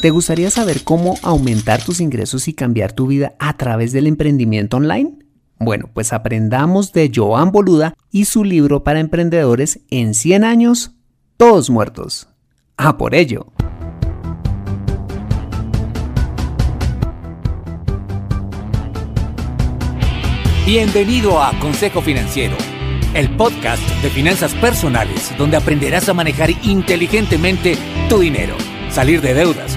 ¿Te gustaría saber cómo aumentar tus ingresos y cambiar tu vida a través del emprendimiento online? Bueno, pues aprendamos de Joan Boluda y su libro para emprendedores en 100 años, todos muertos. A por ello. Bienvenido a Consejo Financiero, el podcast de finanzas personales donde aprenderás a manejar inteligentemente tu dinero, salir de deudas,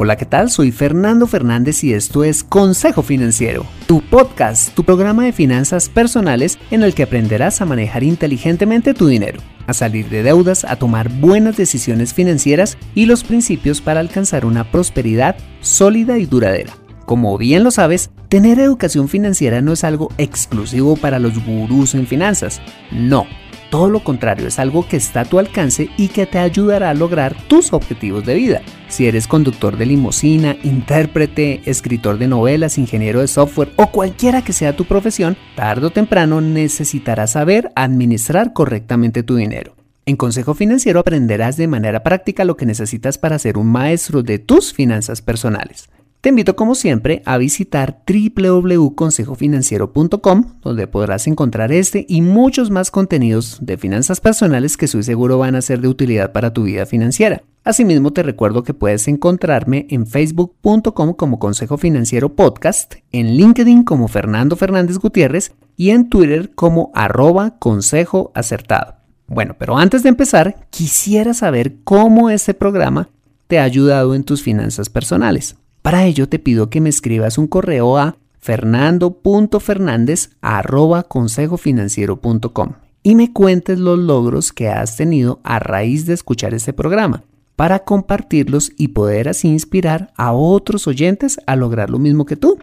Hola, ¿qué tal? Soy Fernando Fernández y esto es Consejo Financiero, tu podcast, tu programa de finanzas personales en el que aprenderás a manejar inteligentemente tu dinero, a salir de deudas, a tomar buenas decisiones financieras y los principios para alcanzar una prosperidad sólida y duradera. Como bien lo sabes, tener educación financiera no es algo exclusivo para los gurús en finanzas. No, todo lo contrario, es algo que está a tu alcance y que te ayudará a lograr tus objetivos de vida. Si eres conductor de limusina, intérprete, escritor de novelas, ingeniero de software o cualquiera que sea tu profesión, tarde o temprano necesitarás saber administrar correctamente tu dinero. En Consejo Financiero aprenderás de manera práctica lo que necesitas para ser un maestro de tus finanzas personales. Te invito como siempre a visitar www.consejofinanciero.com donde podrás encontrar este y muchos más contenidos de finanzas personales que estoy seguro van a ser de utilidad para tu vida financiera. Asimismo te recuerdo que puedes encontrarme en facebook.com como Consejo Financiero Podcast, en LinkedIn como Fernando Fernández Gutiérrez y en Twitter como arroba consejo acertado. Bueno, pero antes de empezar, quisiera saber cómo este programa te ha ayudado en tus finanzas personales. Para ello te pido que me escribas un correo a fernando.fernandez.consejofinanciero.com y me cuentes los logros que has tenido a raíz de escuchar este programa para compartirlos y poder así inspirar a otros oyentes a lograr lo mismo que tú.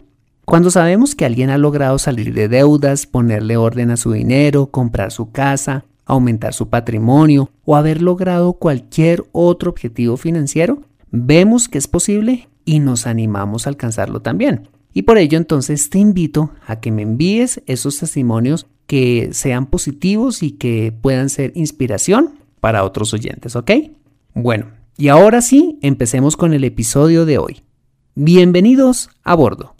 Cuando sabemos que alguien ha logrado salir de deudas, ponerle orden a su dinero, comprar su casa, aumentar su patrimonio o haber logrado cualquier otro objetivo financiero, vemos que es posible y nos animamos a alcanzarlo también. Y por ello entonces te invito a que me envíes esos testimonios que sean positivos y que puedan ser inspiración para otros oyentes, ¿ok? Bueno, y ahora sí, empecemos con el episodio de hoy. Bienvenidos a bordo.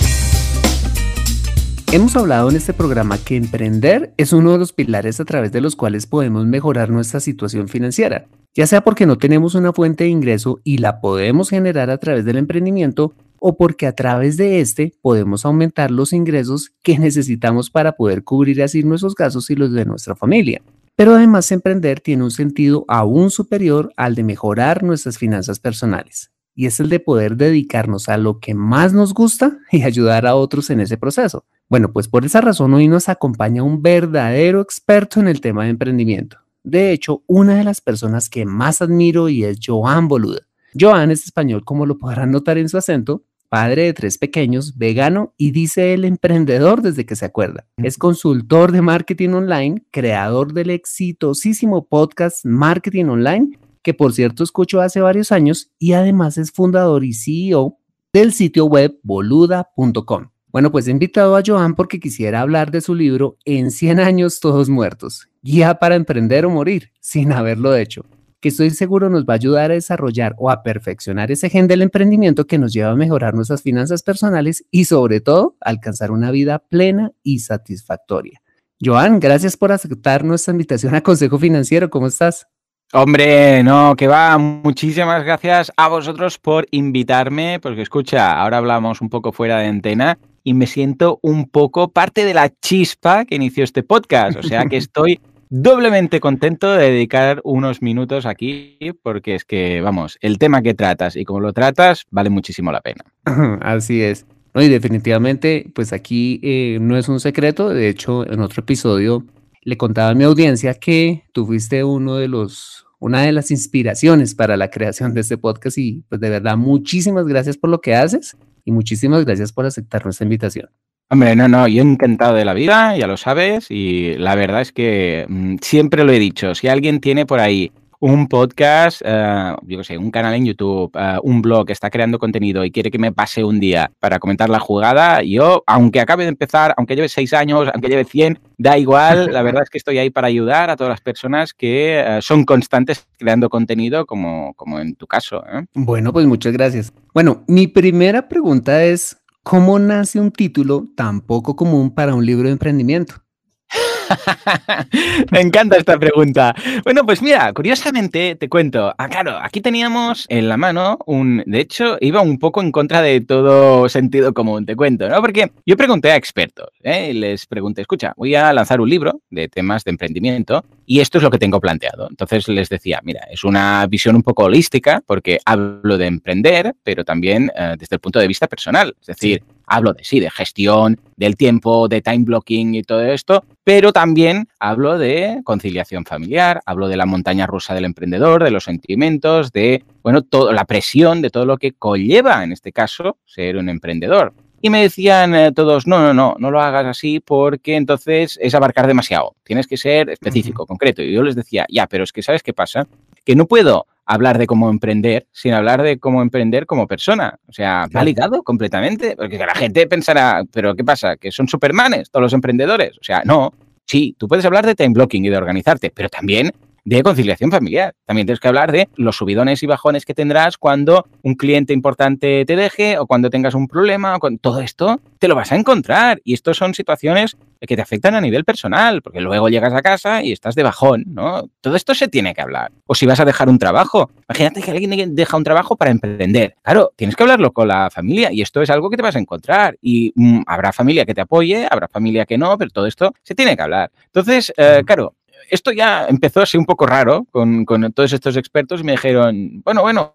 Hemos hablado en este programa que emprender es uno de los pilares a través de los cuales podemos mejorar nuestra situación financiera, ya sea porque no tenemos una fuente de ingreso y la podemos generar a través del emprendimiento o porque a través de este podemos aumentar los ingresos que necesitamos para poder cubrir así nuestros gastos y los de nuestra familia. Pero además emprender tiene un sentido aún superior al de mejorar nuestras finanzas personales y es el de poder dedicarnos a lo que más nos gusta y ayudar a otros en ese proceso. Bueno, pues por esa razón hoy nos acompaña un verdadero experto en el tema de emprendimiento. De hecho, una de las personas que más admiro y es Joan Boluda. Joan es español, como lo podrán notar en su acento, padre de tres pequeños, vegano y dice el emprendedor desde que se acuerda. Es consultor de marketing online, creador del exitosísimo podcast Marketing Online, que por cierto escucho hace varios años y además es fundador y CEO del sitio web boluda.com. Bueno, pues he invitado a Joan porque quisiera hablar de su libro En 100 años todos muertos, guía para emprender o morir sin haberlo hecho, que estoy seguro nos va a ayudar a desarrollar o a perfeccionar ese gen del emprendimiento que nos lleva a mejorar nuestras finanzas personales y sobre todo alcanzar una vida plena y satisfactoria. Joan, gracias por aceptar nuestra invitación a Consejo Financiero. ¿Cómo estás? Hombre, no, que va. Muchísimas gracias a vosotros por invitarme, porque escucha, ahora hablamos un poco fuera de antena y me siento un poco parte de la chispa que inició este podcast. O sea que estoy doblemente contento de dedicar unos minutos aquí porque es que, vamos, el tema que tratas y cómo lo tratas vale muchísimo la pena. Así es. y definitivamente, pues aquí eh, no es un secreto. De hecho, en otro episodio le contaba a mi audiencia que tú fuiste uno de los, una de las inspiraciones para la creación de este podcast y pues de verdad muchísimas gracias por lo que haces y muchísimas gracias por aceptar nuestra invitación. Hombre, no, no, yo encantado de la vida, ya lo sabes, y la verdad es que mm, siempre lo he dicho, si alguien tiene por ahí un podcast, eh, yo qué sé, un canal en YouTube, eh, un blog que está creando contenido y quiere que me pase un día para comentar la jugada, yo, aunque acabe de empezar, aunque lleve seis años, aunque lleve 100, da igual, la verdad es que estoy ahí para ayudar a todas las personas que eh, son constantes creando contenido, como, como en tu caso. Bueno, pues muchas gracias. Bueno, mi primera pregunta es, ¿cómo nace un título tan poco común para un libro de emprendimiento? Me encanta esta pregunta. Bueno, pues mira, curiosamente te cuento. Ah, claro, aquí teníamos en la mano un. De hecho, iba un poco en contra de todo sentido común, te cuento, ¿no? Porque yo pregunté a expertos, ¿eh? les pregunté, escucha, voy a lanzar un libro de temas de emprendimiento y esto es lo que tengo planteado. Entonces les decía, mira, es una visión un poco holística porque hablo de emprender, pero también eh, desde el punto de vista personal. Es decir, hablo de sí, de gestión, del tiempo, de time blocking y todo esto, pero también hablo de conciliación familiar, hablo de la montaña rusa del emprendedor, de los sentimientos, de, bueno, toda la presión, de todo lo que conlleva, en este caso, ser un emprendedor. Y me decían eh, todos, no, no, no, no lo hagas así porque entonces es abarcar demasiado. Tienes que ser específico, concreto. Y yo les decía, ya, pero es que ¿sabes qué pasa? Que no puedo hablar de cómo emprender sin hablar de cómo emprender como persona. O sea, va ligado completamente, porque la gente pensará, pero ¿qué pasa? ¿Que son supermanes todos los emprendedores? O sea, no. Sí, tú puedes hablar de time blocking y de organizarte, pero también de conciliación familiar. También tienes que hablar de los subidones y bajones que tendrás cuando un cliente importante te deje o cuando tengas un problema o con todo esto te lo vas a encontrar y estos son situaciones que te afectan a nivel personal, porque luego llegas a casa y estás de bajón, ¿no? Todo esto se tiene que hablar. O si vas a dejar un trabajo, imagínate que alguien deja un trabajo para emprender. Claro, tienes que hablarlo con la familia y esto es algo que te vas a encontrar y mm, habrá familia que te apoye, habrá familia que no, pero todo esto se tiene que hablar. Entonces, eh, claro, esto ya empezó así un poco raro con, todos estos expertos y me dijeron, bueno, bueno,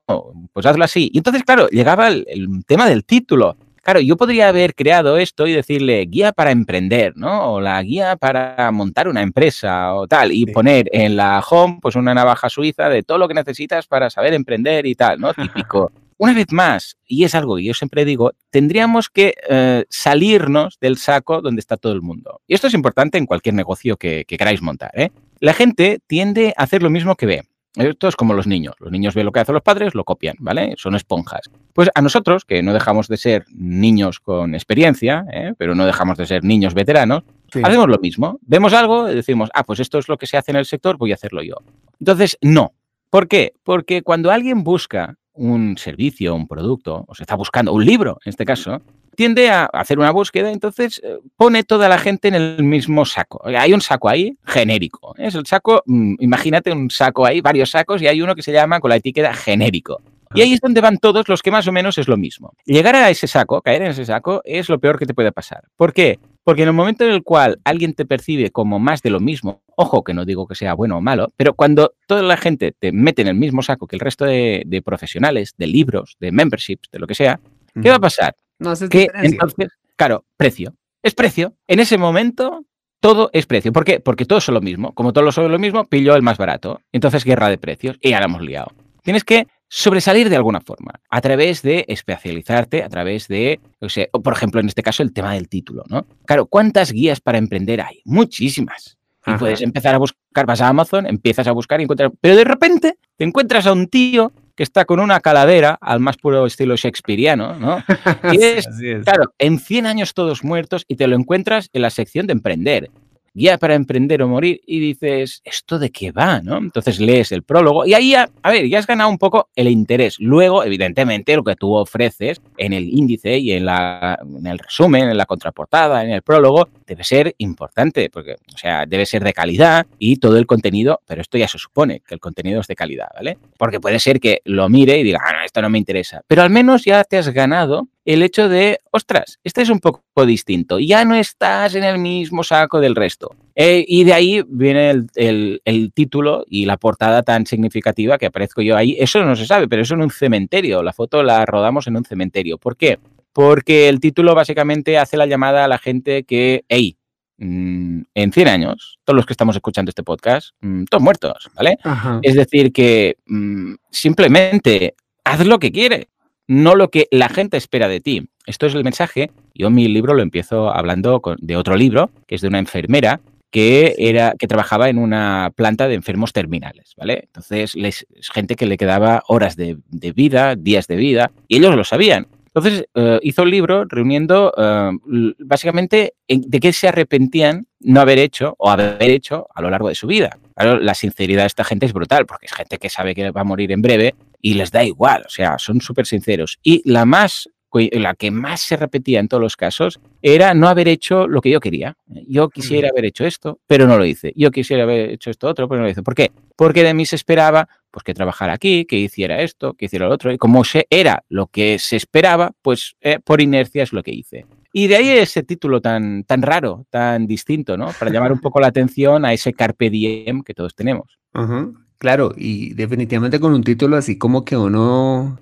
pues hazlo así. Y entonces, claro, llegaba el, tema del título. Claro, yo podría haber creado esto y decirle guía para emprender, ¿no? O la guía para montar una empresa o tal, y poner en la home pues una navaja suiza de todo lo que necesitas para saber emprender y tal, ¿no? Típico. Una vez más, y es algo que yo siempre digo, tendríamos que eh, salirnos del saco donde está todo el mundo. Y esto es importante en cualquier negocio que, queráis montar. ¿eh? La gente tiende a hacer lo mismo que ve. Esto es como los niños. Los niños ven lo que hacen los padres, lo copian, ¿vale? Son esponjas. Pues a nosotros, que no dejamos de ser niños con experiencia, ¿eh? pero no dejamos de ser niños veteranos, hacemos lo mismo. Vemos algo y decimos, ah, pues esto es lo que se hace en el sector, voy a hacerlo yo. Entonces, no. ¿Por qué? Porque cuando alguien busca un servicio, un producto, o se está buscando un libro, en este caso, tiende a hacer una búsqueda, entonces eh, pone toda la gente en el mismo saco. Hay un saco ahí genérico. Es el saco, mm, imagínate un saco ahí, varios sacos, y hay uno que se llama con la etiqueta genérico. Y ahí es donde van todos los que más o menos es lo mismo. Llegar a ese saco, caer en ese saco, es lo peor que te puede pasar. ¿Por qué? Porque en el momento en el cual alguien te percibe como más de lo mismo, ojo que no digo que sea bueno o malo, pero cuando toda la gente te mete en el mismo saco que el resto de, profesionales, de libros, de memberships, de lo que sea, ¿qué va a pasar? No que entonces, claro, precio. Es precio. En ese momento todo es precio. ¿Por qué? Porque todos son lo mismo. Como todos son lo mismo, pillo el más barato. Entonces, guerra de precios. Y ahora hemos liado. Tienes que sobresalir de alguna forma, a través de especializarte, a través de, o sea, por ejemplo, en este caso, el tema del título, ¿no? Claro, ¿cuántas guías para emprender hay? Muchísimas. Y puedes empezar a buscar, vas a Amazon, empiezas a buscar y encuentras, pero de repente te encuentras a un tío que está con una calavera al más puro estilo shakespeariano, ¿no? Y es, claro, en 100 años todos muertos y te lo encuentras en la sección de emprender guía para emprender o morir y dices, ¿esto de qué va? ¿no? Entonces lees el prólogo y ahí, ya, a ver, ya has ganado un poco el interés. Luego, evidentemente, lo que tú ofreces en el índice y en, la, en el resumen, en la contraportada, en el prólogo, debe ser importante, porque, o sea, debe ser de calidad y todo el contenido, pero esto ya se supone que el contenido es de calidad, ¿vale? Porque puede ser que lo mire y diga, ah, no, esto no me interesa, pero al menos ya te has ganado el hecho de, ostras, este es un poco distinto, ya no estás en el mismo saco del resto. Eh, y de ahí viene el, título y la portada tan significativa que aparezco yo ahí. Eso no se sabe, pero eso en un cementerio. La foto la rodamos en un cementerio. ¿Por qué? Porque el título básicamente hace la llamada a la gente que, hey, mm, en 100 años, todos los que estamos escuchando este podcast, mm, todos muertos, ¿vale? Es decir, que mm, simplemente haz lo que quiere no lo que la gente espera de ti. Esto es el mensaje. Yo mi libro lo empiezo hablando de otro libro, que es de una enfermera que era que trabajaba en una planta de enfermos terminales, ¿vale? Entonces, les, gente que le quedaba horas de, vida, días de vida, y ellos lo sabían. Entonces, eh, hizo un libro reuniendo eh, básicamente de qué se arrepentían no haber hecho o haber hecho a lo largo de su vida. Claro, la sinceridad de esta gente es brutal, porque es gente que sabe que va a morir en breve y les da igual, o sea, son súper sinceros. Y la más la que más se repetía en todos los casos era no haber hecho lo que yo quería. Yo quisiera haber hecho esto, pero no lo hice. Yo quisiera haber hecho esto otro, pero no lo hice. ¿Por qué? Porque de mí se esperaba pues, que trabajara aquí, que hiciera esto, que hiciera lo otro. Y como se era lo que se esperaba, pues eh, por inercia es lo que hice. Y de ahí ese título tan, tan raro, tan distinto, ¿no? Para llamar un poco la atención a ese carpe diem que todos tenemos. Claro, y definitivamente con un título así como que uno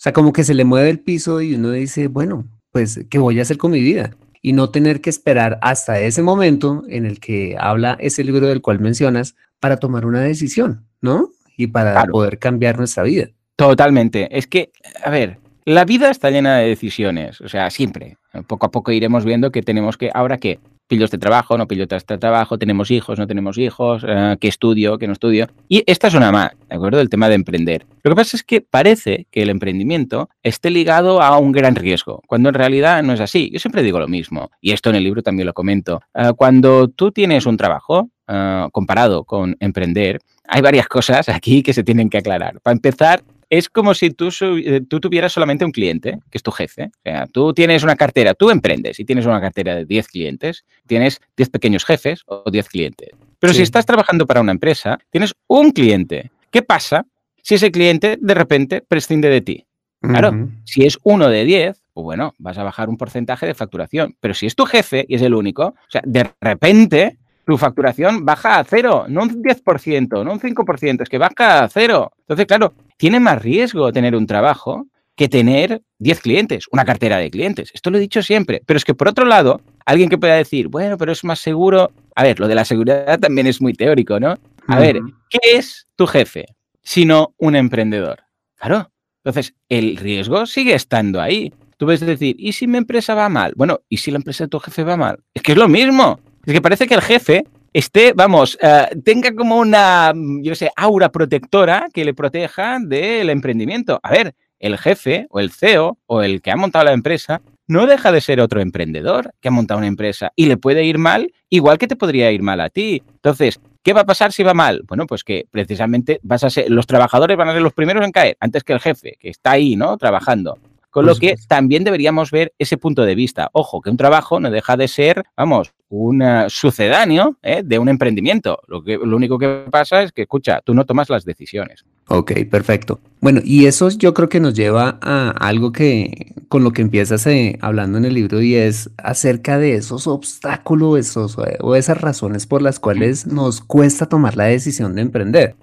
o sea, como que se le mueve el piso y uno dice, bueno, pues, ¿qué voy a hacer con mi vida? Y no tener que esperar hasta ese momento en el que habla ese libro del cual mencionas para tomar una decisión, ¿no? Y para poder cambiar nuestra vida. Totalmente. Es que, a ver, la vida está llena de decisiones, o sea, siempre. Poco a poco iremos viendo que tenemos que, ahora qué, pillo este trabajo, no pillo este trabajo, tenemos hijos, no tenemos hijos, eh, qué estudio, qué no estudio. Y esta es una más, ¿de acuerdo? El tema de emprender. Lo que pasa es que parece que el emprendimiento esté ligado a un gran riesgo, cuando en realidad no es así. Yo siempre digo lo mismo, y esto en el libro también lo comento. Eh, cuando tú tienes un trabajo, eh, comparado con emprender, hay varias cosas aquí que se tienen que aclarar. Para empezar, es como si tú, eh, tú, tuvieras solamente un cliente, que es tu jefe. O sea, tú tienes una cartera, tú emprendes y tienes una cartera de 10 clientes, tienes 10 pequeños jefes o 10 clientes. Pero si estás trabajando para una empresa, tienes un cliente. ¿Qué pasa si ese cliente de repente prescinde de ti? Claro, si es uno de 10, pues bueno, vas a bajar un porcentaje de facturación. Pero si es tu jefe y es el único, o sea, de repente tu facturación baja a cero, no un 10%, no un 5%, es que baja a cero. Entonces, claro, tiene más riesgo tener un trabajo que tener 10 clientes, una cartera de clientes. Esto lo he dicho siempre. Pero es que por otro lado, alguien que pueda decir, bueno, pero es más seguro. A ver, lo de la seguridad también es muy teórico, ¿no? A ver, ¿qué es tu jefe sino un emprendedor? Claro. Entonces, el riesgo sigue estando ahí. Tú ves decir, ¿y si mi empresa va mal? Bueno, ¿y si la empresa de tu jefe va mal? Es que es lo mismo. Es que parece que el jefe esté, vamos, eh, tenga como una, yo sé, aura protectora que le proteja del emprendimiento. A ver, el jefe o el CEO o el que ha montado la empresa no deja de ser otro emprendedor que ha montado una empresa y le puede ir mal igual que te podría ir mal a ti. Entonces, ¿qué va a pasar si va mal? Bueno, pues que precisamente vas a ser, los trabajadores van a ser los primeros en caer antes que el jefe, que está ahí, ¿no? Trabajando. Con lo que también deberíamos ver ese punto de vista. Ojo, que un trabajo no deja de ser, vamos, un sucedáneo ¿eh? de un emprendimiento. Lo, que, lo único que pasa es que, escucha, tú no tomas las decisiones. Ok, perfecto. Bueno, y eso yo creo que nos lleva a algo que con lo que empiezas eh, hablando en el libro y es acerca de esos obstáculos esos, o esas razones por las cuales nos cuesta tomar la decisión de emprender.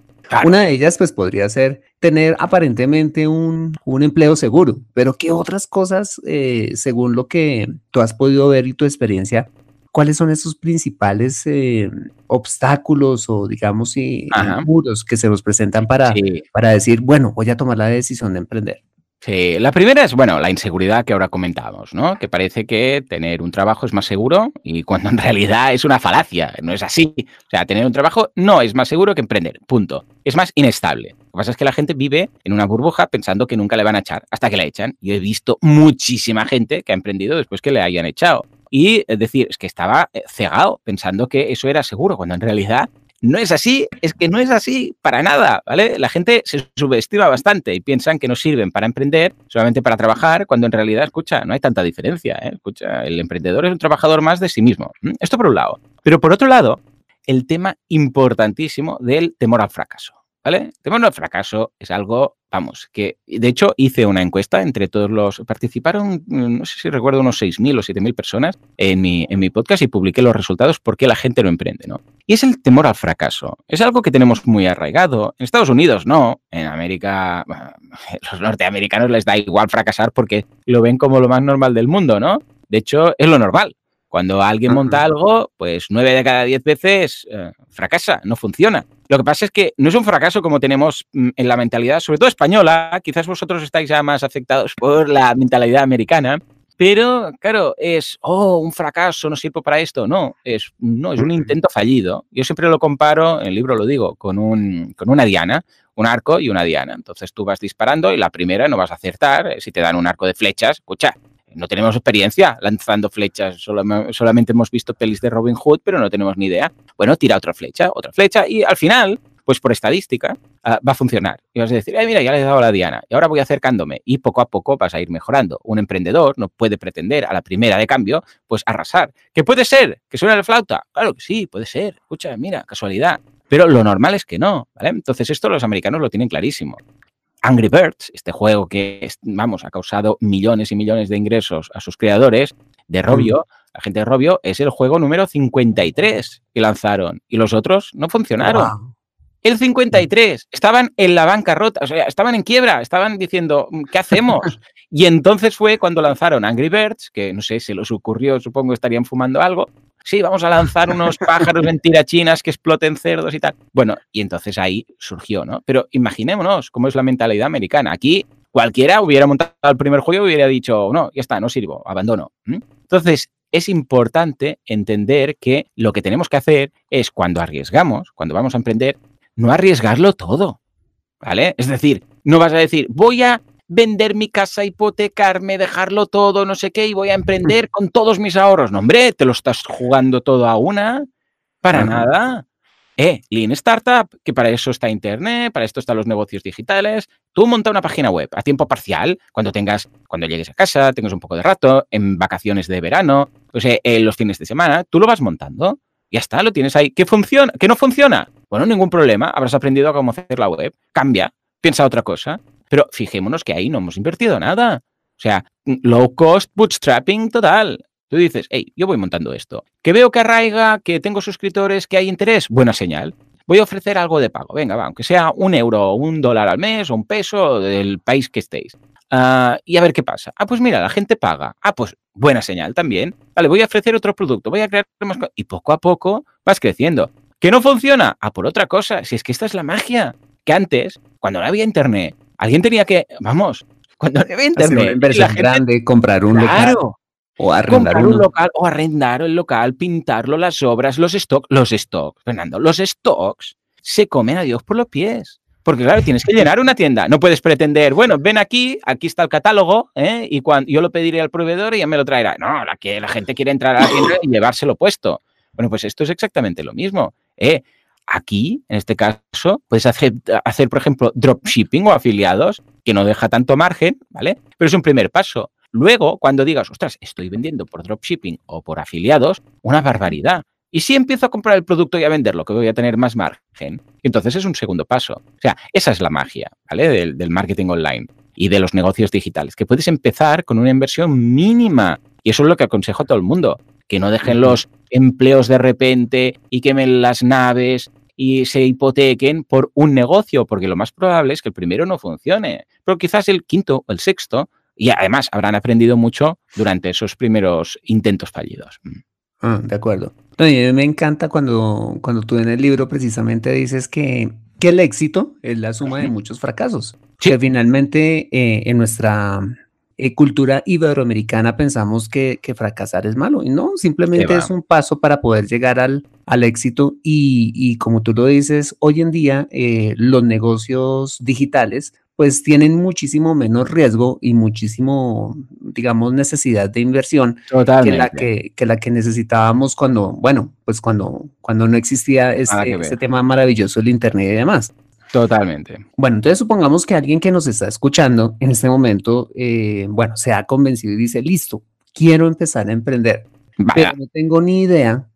Una de ellas, pues, podría ser tener aparentemente un, empleo seguro, pero ¿qué otras cosas, eh, según lo que tú has podido ver y tu experiencia, cuáles son esos principales eh, obstáculos o, digamos, y, muros que se nos presentan para, para decir, bueno, voy a tomar la decisión de emprender? Sí, la primera es, bueno, la inseguridad que ahora comentábamos, ¿no? Que parece que tener un trabajo es más seguro y cuando en realidad es una falacia, no es así. O sea, tener un trabajo no es más seguro que emprender, punto. Es más inestable. Lo que pasa es que la gente vive en una burbuja pensando que nunca le van a echar hasta que la echan. Yo he visto muchísima gente que ha emprendido después que le hayan echado. Y es decir, es que estaba eh, cegado pensando que eso era seguro, cuando en realidad no es así, es que no es así para nada, ¿vale? La gente se subestima bastante y piensan que no sirven para emprender, solamente para trabajar, cuando en realidad, escucha, no hay tanta diferencia, ¿eh? Escucha, el emprendedor es un trabajador más de sí mismo. Esto por un lado. Pero por otro lado, el tema importantísimo del temor al fracaso. ¿Vale? Temor al fracaso es algo, vamos, que de hecho hice una encuesta entre todos los. Participaron, no sé si recuerdo, unos 6.000 o 7.000 personas en mi, en mi podcast y publiqué los resultados porque la gente lo emprende, ¿no? Y es el temor al fracaso. Es algo que tenemos muy arraigado. En Estados Unidos no. En América, los norteamericanos les da igual fracasar porque lo ven como lo más normal del mundo, ¿no? De hecho, es lo normal. Cuando alguien monta algo, pues nueve de cada diez veces eh, fracasa, no funciona. Lo que pasa es que no es un fracaso como tenemos mm, en la mentalidad, sobre todo española, quizás vosotros estáis ya más afectados por la mentalidad americana, pero claro, es, oh, un fracaso, no sirvo para esto. No, es, no, es un intento fallido. Yo siempre lo comparo, en el libro lo digo, con, un, con una diana, un arco y una diana. Entonces tú vas disparando y la primera no vas a acertar. Si te dan un arco de flechas, escucha, no tenemos experiencia lanzando flechas, solamente hemos visto pelis de Robin Hood, pero no tenemos ni idea. Bueno, tira otra flecha, otra flecha y al final, pues por estadística, ah, va a funcionar. Y vas a decir, mira, ya le he dado la diana y ahora voy acercándome y poco a poco vas a ir mejorando. Un emprendedor no puede pretender a la primera de cambio, pues arrasar. ¿Qué puede ser? ¿Que suene la flauta? Claro que sí, puede ser. Escucha, mira, casualidad. Pero lo normal es que no, ¿vale? Entonces esto los americanos lo tienen clarísimo. Angry Birds, este juego que, vamos, ha causado millones y millones de ingresos a sus creadores, de Robio, la gente de Robio, es el juego número 53 que lanzaron y los otros no funcionaron. El 53 estaban en la bancarrota, o sea, estaban en quiebra, estaban diciendo, ¿qué hacemos? Y entonces fue cuando lanzaron Angry Birds, que no sé, se les ocurrió, supongo estarían fumando algo, sí, vamos a lanzar unos pájaros en tirachinas que exploten cerdos y tal. Bueno, y entonces ahí surgió, ¿no? Pero imaginémonos cómo es la mentalidad americana. Aquí cualquiera hubiera montado el primer juego y hubiera dicho, no, ya está, no sirvo, abandono. Entonces, es importante entender que lo que tenemos que hacer es cuando arriesgamos, cuando vamos a emprender, no arriesgarlo todo. ¿Vale? Es decir, no vas a decir, voy a vender mi casa, hipotecarme, dejarlo todo, no sé qué, y voy a emprender con todos mis ahorros. No, hombre, te lo estás jugando todo a una. Para nada. Eh, Lean Startup, que para eso está Internet, para esto están los negocios digitales. Tú monta una página web a tiempo parcial cuando tengas, cuando llegues a casa, tengas un poco de rato, en vacaciones de verano, o sea, en los fines de semana, tú lo vas montando. Ya está, lo tienes ahí. ¿Qué funciona? ¿Qué no funciona? Bueno, ningún problema. Habrás aprendido a cómo hacer la web. Cambia, piensa otra cosa. Pero fijémonos que ahí no hemos invertido nada. O sea, low cost bootstrapping total. Tú dices, hey, yo voy montando esto. Que veo que arraiga, que tengo suscriptores, que hay interés, buena señal. Voy a ofrecer algo de pago. Venga, va, aunque sea un euro, un dólar al mes o un peso del país que estéis. Ah, y a ver qué pasa. Ah, pues mira, la gente paga. Ah, pues buena señal también. Vale, voy a ofrecer otro producto, voy a crear más Y poco a poco vas creciendo. ¿Que no funciona? Ah, por otra cosa. Si es que esta es la magia. Que antes, cuando no había internet, Alguien tenía que, vamos, cuando internet. Una grande, comprar un local. O arrendar un local, o arrendar el local, pintarlo, las obras, los stocks. Los stocks, Fernando, los stocks se comen a Dios por los pies. Porque claro, tienes que llenar una tienda. No puedes pretender, bueno, ven aquí, aquí está el catálogo, ¿eh? y cuando yo lo pediré al proveedor y ya me lo traerá. No, la que la gente quiere entrar a la tienda y llevárselo puesto. Bueno, pues esto es exactamente lo mismo. ¿eh? Aquí, en este caso, puedes hacer, hacer, por ejemplo, dropshipping o afiliados, que no deja tanto margen, ¿vale? Pero es un primer paso. Luego, cuando digas, ostras, estoy vendiendo por dropshipping o por afiliados, una barbaridad. Y si empiezo a comprar el producto y a venderlo, que voy a tener más margen, entonces es un segundo paso. O sea, esa es la magia, ¿vale? Del, del marketing online y de los negocios digitales, que puedes empezar con una inversión mínima. Y eso es lo que aconsejo a todo el mundo que no dejen los empleos de repente y quemen las naves y se hipotequen por un negocio, porque lo más probable es que el primero no funcione, pero quizás el quinto o el sexto, y además habrán aprendido mucho durante esos primeros intentos fallidos. Mm. Ah, de acuerdo. a mí me encanta cuando, cuando tú en el libro precisamente dices que, que el éxito es la suma de muchos fracasos. Que finalmente eh, en nuestra eh, cultura iberoamericana pensamos que, fracasar es malo y no, simplemente es un paso para poder llegar al, al éxito y, como tú lo dices, hoy en día eh, los negocios digitales pues tienen muchísimo menos riesgo y muchísimo, digamos, necesidad de inversión que la que, la que necesitábamos cuando, bueno, pues cuando, cuando no existía este, este tema maravilloso del Internet y demás. Totalmente. Bueno, entonces supongamos que alguien que nos está escuchando en este momento, eh, bueno, se ha convencido y dice, listo, quiero empezar a emprender, pero no tengo ni idea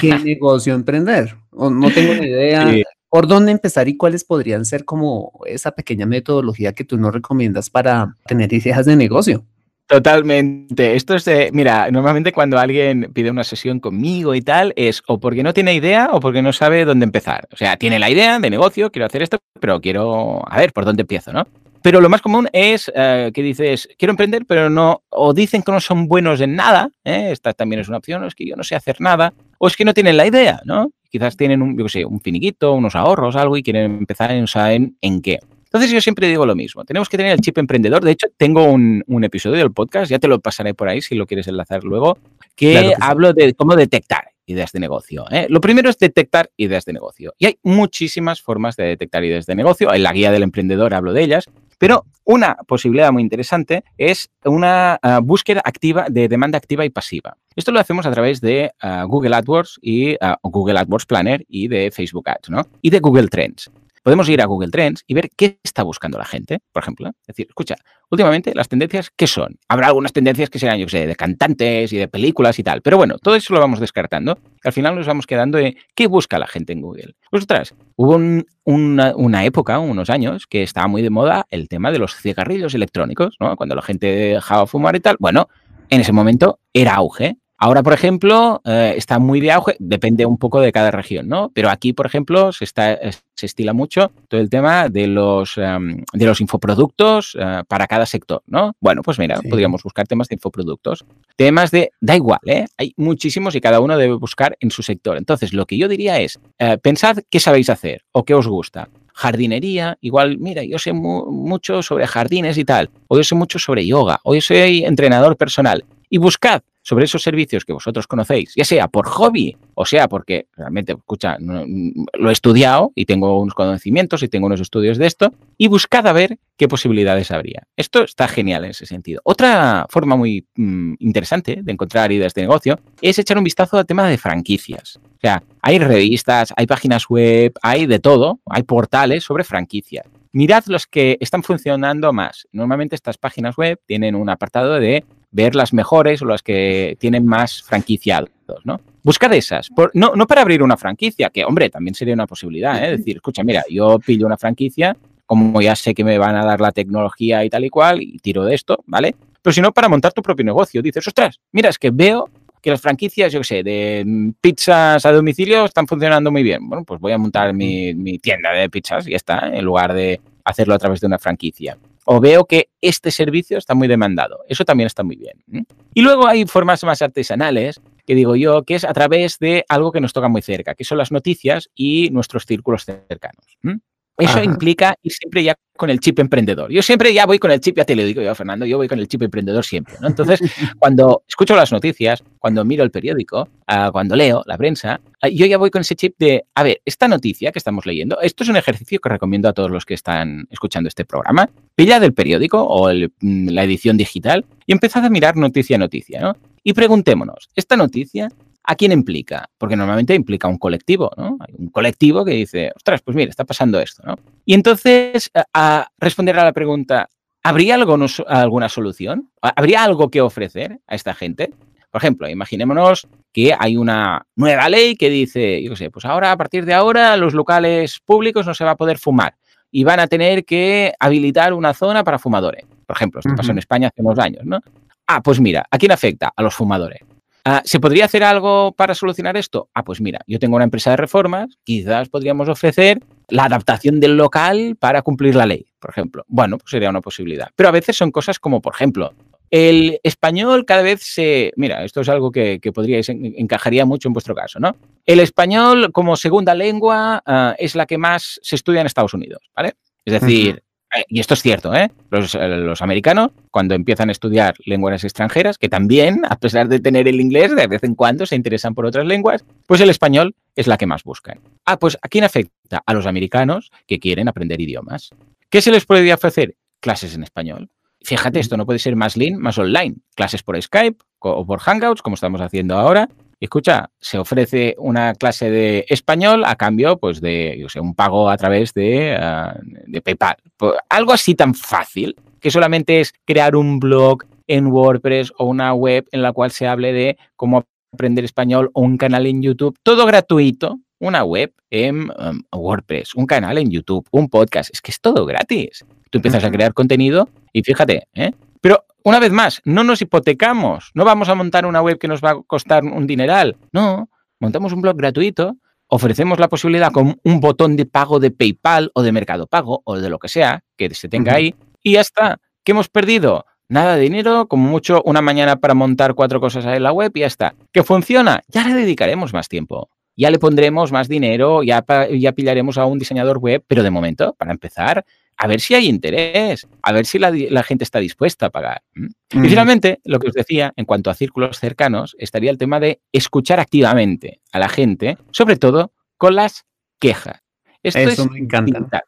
qué negocio emprender, o no tengo ni idea por dónde empezar y cuáles podrían ser como esa pequeña metodología que tú nos recomiendas para tener ideas de negocio. Totalmente. Esto es de, mira, normalmente cuando alguien pide una sesión conmigo y tal, es o porque no tiene idea o porque no sabe dónde empezar. O sea, tiene la idea de negocio, quiero hacer esto, pero quiero, a ver, ¿por dónde empiezo, no? Pero lo más común es eh, que dices, quiero emprender, pero no, o dicen que no son buenos en nada, ¿eh? esta también es una opción, o es que yo no sé hacer nada, o es que no tienen la idea, ¿no? Quizás tienen un, yo sé, un finiquito, unos ahorros, algo y quieren empezar y no saben en qué. Entonces yo siempre digo lo mismo, tenemos que tener el chip emprendedor. De hecho, tengo un, episodio del podcast, ya te lo pasaré por ahí si lo quieres enlazar luego, que, hablo de cómo detectar ideas de negocio. ¿eh? Lo primero es detectar ideas de negocio. Y hay muchísimas formas de detectar ideas de negocio. En la guía del emprendedor hablo de ellas. Pero una posibilidad muy interesante es una ah, búsqueda activa de demanda activa y pasiva. Esto lo hacemos a través de ah, Google AdWords y ah, Google AdWords Planner y de Facebook Ads, ¿no? Y de Google Trends podemos ir a Google Trends y ver qué está buscando la gente, por ejemplo. Es decir, escucha, últimamente las tendencias, ¿qué son? Habrá algunas tendencias que serán, yo sé, de cantantes y de películas y tal, pero bueno, todo eso lo vamos descartando. Al final nos vamos quedando de qué busca la gente en Google. Pues hubo una, una, época, unos años, que estaba muy de moda el tema de los cigarrillos electrónicos, ¿no? Cuando la gente dejaba fumar y tal. Bueno, en ese momento era auge. Ahora, por ejemplo, eh, está muy de auge, depende un poco de cada región, ¿no? Pero aquí, por ejemplo, se, está, se estila mucho todo el tema de los, em, de los infoproductos eh, para cada sector, ¿no? Bueno, pues mira, podríamos buscar temas de infoproductos. Temas de, da igual, ¿eh? Hay muchísimos y cada uno debe buscar en su sector. Entonces, lo que yo diría es, eh, pensad qué sabéis hacer o qué os gusta jardinería, igual, mira, yo sé mucho sobre jardines y tal, o yo sé mucho sobre yoga, o yo soy entrenador personal. Y buscad sobre esos servicios que vosotros conocéis, ya sea por hobby o sea porque realmente, escucha, lo he estudiado y tengo unos conocimientos y tengo unos estudios de esto, y buscad a ver qué posibilidades habría. Esto está genial en ese sentido. Otra forma muy mm, interesante de encontrar ideas de negocio es echar un vistazo al tema de franquicias. O sea, hay revistas, hay páginas web, hay de todo, hay portales sobre franquicias. Mirad los que están funcionando más. Normalmente estas páginas web tienen un apartado de ver las mejores o las que tienen más franquiciados, ¿no? Buscad esas, no, no para abrir una franquicia, que hombre, también sería una posibilidad, ¿eh? decir, escucha, mira, yo pillo una franquicia, como ya sé que me van a dar la tecnología y tal y cual, y tiro de esto, ¿vale? Pero si no, para montar tu propio negocio, dices, ostras, mira, es que veo que las franquicias, yo qué sé, de pizzas a domicilio están funcionando muy bien. Bueno, pues voy a montar mi, mi tienda de pizzas y ya está, en lugar de hacerlo a través de una franquicia o veo que este servicio está muy demandado. Eso también está muy bien. Y luego hay formas más artesanales, que digo yo, que es a través de algo que nos toca muy cerca, que son las noticias y nuestros círculos cercanos. Eso implica ir siempre ya con el chip emprendedor. Yo siempre ya voy con el chip, ya te lo digo yo, Fernando, yo voy con el chip emprendedor siempre. ¿no? Entonces, cuando escucho las noticias, cuando miro el periódico, ah, cuando leo la prensa, ah, yo ya voy con ese chip de, a ver, esta noticia que estamos leyendo, esto es un ejercicio que recomiendo a todos los que están escuchando este programa. Pilla del periódico o mm, la edición digital y empezad a mirar noticia a noticia, ¿no? Y preguntémonos, ¿esta noticia ¿A quién implica? Porque normalmente implica un colectivo, ¿no? Hay un colectivo que dice, ostras, pues mira, está pasando esto, ¿no? Y entonces, a responder a la pregunta, ¿habría alguna solución? ¿Habría algo que ofrecer a esta gente? Por ejemplo, imaginémonos que hay una nueva ley que dice, yo qué sé, pues ahora, a partir de ahora, los locales públicos no se va a poder fumar y van a tener que habilitar una zona para fumadores. Por ejemplo, esto pasó en España hace unos años, ¿no? Ah, pues mira, ¿a quién afecta? A los fumadores. Ah, ¿Se podría hacer algo para solucionar esto? Ah, pues mira, yo tengo una empresa de reformas, quizás podríamos ofrecer la adaptación del local para cumplir la ley, por ejemplo. Bueno, pues sería una posibilidad. Pero a veces son cosas como, por ejemplo, el español cada vez se... Mira, esto es algo que, que podríais, encajaría mucho en vuestro caso, ¿no? El español como segunda lengua ah, es la que más se estudia en Estados Unidos, ¿vale? Es decir, y esto es cierto, ¿eh? ¿eh? Los, americanos, cuando empiezan a estudiar lenguas extranjeras, que también, a pesar de tener el inglés, de vez en cuando se interesan por otras lenguas, pues el español es la que más buscan. Ah, pues ¿a quién afecta? A los americanos que quieren aprender idiomas. ¿Qué se les podría ofrecer? Clases en español. Fíjate, esto no puede ser más lean, más online. Clases por Skype o por Hangouts, como estamos haciendo ahora, escucha, se ofrece una clase de español a cambio pues de yo sé, un pago a través de, ah, de PayPal. Pues, algo así tan fácil, que solamente es crear un blog en WordPress o una web en la cual se hable de cómo aprender español o un canal en YouTube, todo gratuito, una web en um, WordPress, un canal en YouTube, un podcast, es que es todo gratis. Tú empiezas a crear contenido y fíjate, ¿eh? Pero una vez más, no nos hipotecamos, no vamos a montar una web que nos va a costar un dineral, no, montamos un blog gratuito, ofrecemos la posibilidad con un botón de pago de PayPal o de Mercado Pago o de lo que sea que se tenga ahí, Y ya está. ¿Qué hemos perdido? Nada de dinero, como mucho una mañana para montar cuatro cosas en la web y ya está. ¿Qué funciona? Ya le dedicaremos más tiempo. Ya le pondremos más dinero, ya, ya pillaremos a un diseñador web, pero de momento, para empezar, a ver si hay interés, a ver si la, gente está dispuesta a pagar. Y finalmente, lo que os decía, en cuanto a círculos cercanos, estaría el tema de escuchar activamente a la gente, sobre todo con las quejas. Esto Eso me encanta.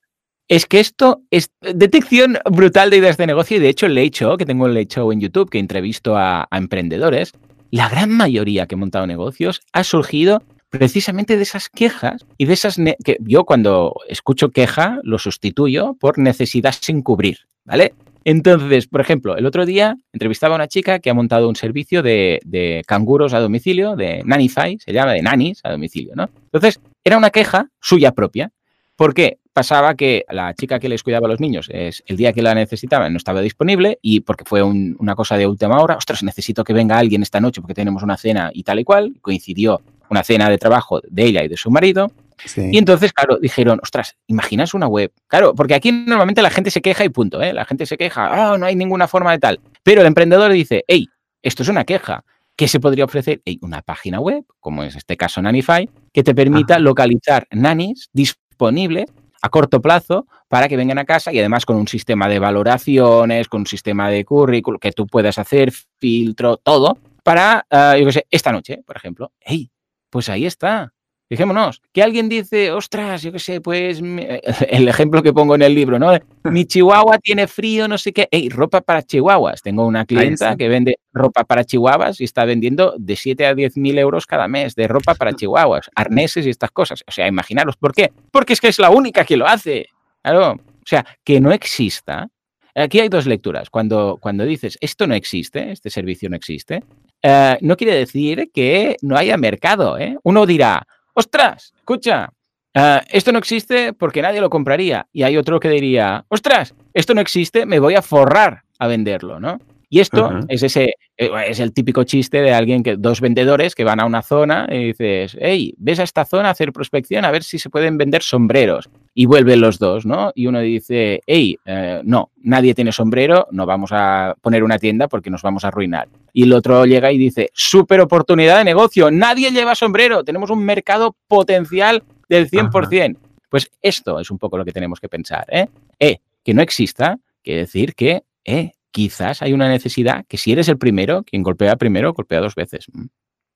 Es que esto es detección brutal de ideas de negocio y de hecho el Late Show, que tengo el Late Show en YouTube, que entrevisto a, a emprendedores, la gran mayoría que he montado negocios ha surgido precisamente de esas quejas y de esas que yo cuando escucho queja lo sustituyo por necesidad sin cubrir, ¿vale? Entonces, por ejemplo, el otro día entrevistaba a una chica que ha montado un servicio de, de canguros a domicilio, de Nanify, se llama de nanis a domicilio, ¿no? Entonces, era una queja suya propia. ¿Por qué? Pasaba que la chica que les cuidaba a los niños es el día que la necesitaban no estaba disponible y porque fue una cosa de última hora, ostras, necesito que venga alguien esta noche porque tenemos una cena y tal y cual, coincidió una cena de trabajo de ella y de su marido. Y entonces, claro, dijeron, ostras, imaginas una web. Claro, porque aquí normalmente la gente se queja y punto, ¿eh? La gente se queja, oh, no hay ninguna forma de tal. Pero el emprendedor dice, hey, esto es una queja. ¿Qué se podría ofrecer? Hey, una página web, como es este caso Nanify, que te permita localizar nanis disponibles a corto plazo para que vengan a casa y además con un sistema de valoraciones, con un sistema de currículum que tú puedas hacer, filtro, todo, para, uh, yo qué sé, esta noche, por ejemplo. Hey, pues ahí está. Fijémonos, que alguien dice, ostras, yo qué sé, pues el ejemplo que pongo en el libro, ¿no? Mi chihuahua tiene frío, no sé qué. Ey, ropa para chihuahuas. Tengo una clienta que vende ropa para chihuahuas y está vendiendo de 7 a 10 mil euros cada mes de ropa para chihuahuas, arneses y estas cosas. O sea, imaginaros, ¿por qué? Porque es que es la única que lo hace. Claro. O sea, que no exista. Aquí hay dos lecturas. Cuando, cuando dices, esto no existe, este servicio no existe, eh, no quiere decir que no haya mercado. ¿eh? Uno dirá, ostras, escucha, eh, esto no existe porque nadie lo compraría. Y hay otro que diría, ostras, esto no existe, me voy a forrar a venderlo, ¿no? Y esto es ese, es el típico chiste de alguien que, dos vendedores que van a una zona y dices, hey, ves a esta zona a hacer prospección a ver si se pueden vender sombreros. Y vuelven los dos, ¿no? Y uno dice, hey, no, nadie tiene sombrero, no vamos a poner una tienda porque nos vamos a arruinar. Y el otro llega y dice, súper oportunidad de negocio, nadie lleva sombrero, tenemos un mercado potencial del 100%. Pues esto es un poco lo que tenemos que pensar, ¿eh? Eh, que no exista, quiere decir que, eh, quizás hay una necesidad que si eres el primero, quien golpea primero, golpea dos veces.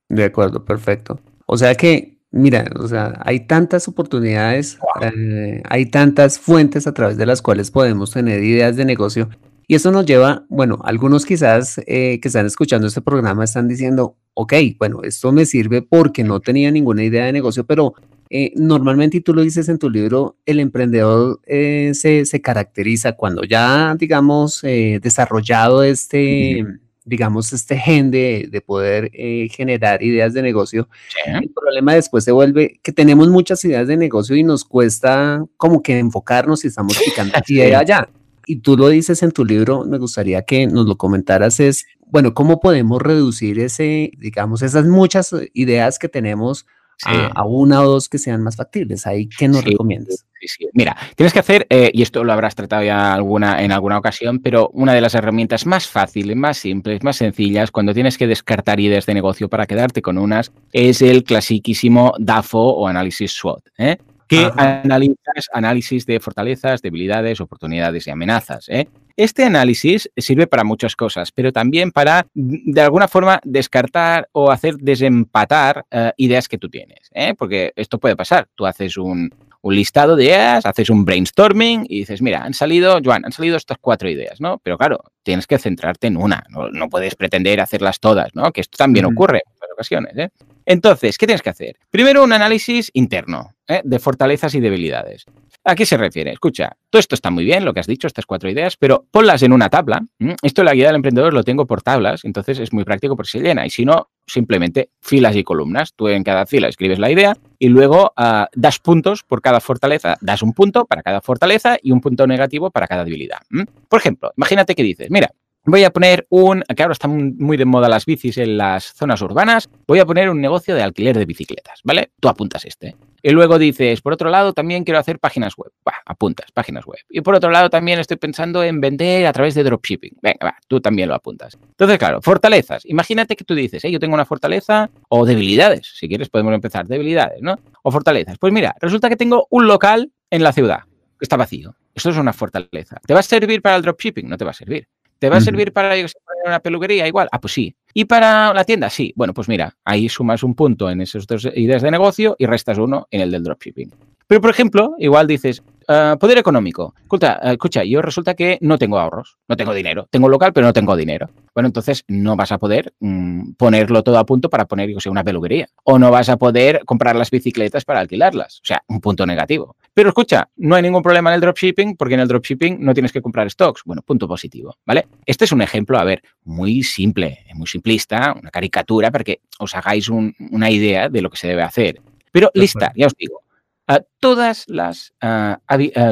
De acuerdo, perfecto. O sea que, mira, o sea, hay tantas oportunidades, eh, hay tantas fuentes a través de las cuales podemos tener ideas de negocio y eso nos lleva, bueno, algunos quizás eh, que están escuchando este programa están diciendo, ok, bueno, esto me sirve porque no tenía ninguna idea de negocio, pero eh, normalmente, y tú lo dices en tu libro, el emprendedor eh, se, se, caracteriza cuando ya, digamos, desarrollado este, digamos, este gen de, de poder generar ideas de negocio. El problema después se vuelve que tenemos muchas ideas de negocio y nos cuesta como que enfocarnos y estamos picando aquí y allá. Y tú lo dices en tu libro, me gustaría que nos lo comentaras, es, bueno, ¿cómo podemos reducir ese, digamos, esas muchas ideas que tenemos a, una o dos que sean más factibles? Ahí, ¿qué nos recomiendas? Mira, tienes que hacer, eh, y esto lo habrás tratado ya alguna, en alguna ocasión, pero una de las herramientas más fáciles, más simples, más sencillas, cuando tienes que descartar ideas de negocio para quedarte con unas, es el clasiquísimo DAFO o análisis SWOT. ¿eh? Que analizas análisis de fortalezas, debilidades, oportunidades y amenazas. ¿eh? Este análisis sirve para muchas cosas, pero también para, de alguna forma, descartar o hacer desempatar eh, ideas que tú tienes. ¿eh? Porque esto puede pasar. Tú haces un, listado de ideas, haces un brainstorming y dices, mira, han salido, Joan, han salido estas cuatro ideas, ¿no? Pero claro, tienes que centrarte en una, no, puedes pretender hacerlas todas, ¿no? Que esto también ocurre en ocasiones, ¿eh? Entonces, ¿qué tienes que hacer? Primero, un análisis interno ¿eh? de fortalezas y debilidades. ¿A qué se refiere? Escucha, todo esto está muy bien, lo que has dicho, estas cuatro ideas, pero ponlas en una tabla. Esto en la guía del emprendedor lo tengo por tablas, entonces es muy práctico por si se llena. Y si no, simplemente filas y columnas. Tú en cada fila escribes la idea y luego ah, das puntos por cada fortaleza. Das un punto para cada fortaleza y un punto negativo para cada debilidad. Por ejemplo, imagínate que dices, mira, Voy a poner un, que ahora están muy de moda las bicis en las zonas urbanas, voy a poner un negocio de alquiler de bicicletas, ¿vale? Tú apuntas este. Y luego dices, por otro lado, también quiero hacer páginas web. Va, apuntas, páginas web. Y por otro lado, también estoy pensando en vender a través de dropshipping. Venga, va, tú también lo apuntas. Entonces, claro, fortalezas. Imagínate que tú dices, yo tengo una fortaleza o debilidades. Si quieres, podemos empezar. Debilidades, ¿no? O fortalezas. Pues mira, resulta que tengo un local en la ciudad que está vacío. Esto es una fortaleza. ¿Te va a servir para el dropshipping? No te va a servir. ¿Te va a servir para una peluquería igual? Ah, pues sí. ¿Y para la tienda? Sí. Bueno, pues mira, ahí sumas un punto en esas dos ideas de negocio y restas uno en el del dropshipping. Pero, por ejemplo, igual dices, ah, poder económico. Escucha, ah, escucha, yo resulta que no tengo ahorros, no tengo dinero. Tengo local, pero no tengo dinero. Bueno, entonces no vas a poder mm, ponerlo todo a punto para poner, yo sé, una peluquería. O no vas a poder comprar las bicicletas para alquilarlas. O sea, un punto negativo. Pero escucha, no hay ningún problema en el dropshipping porque en el dropshipping no tienes que comprar stocks. Bueno, punto positivo, ¿vale? Este es un ejemplo, a ver, muy simple, muy simplista, una caricatura para que os hagáis una idea de lo que se debe hacer. Pero lista, ya os digo, todas, las,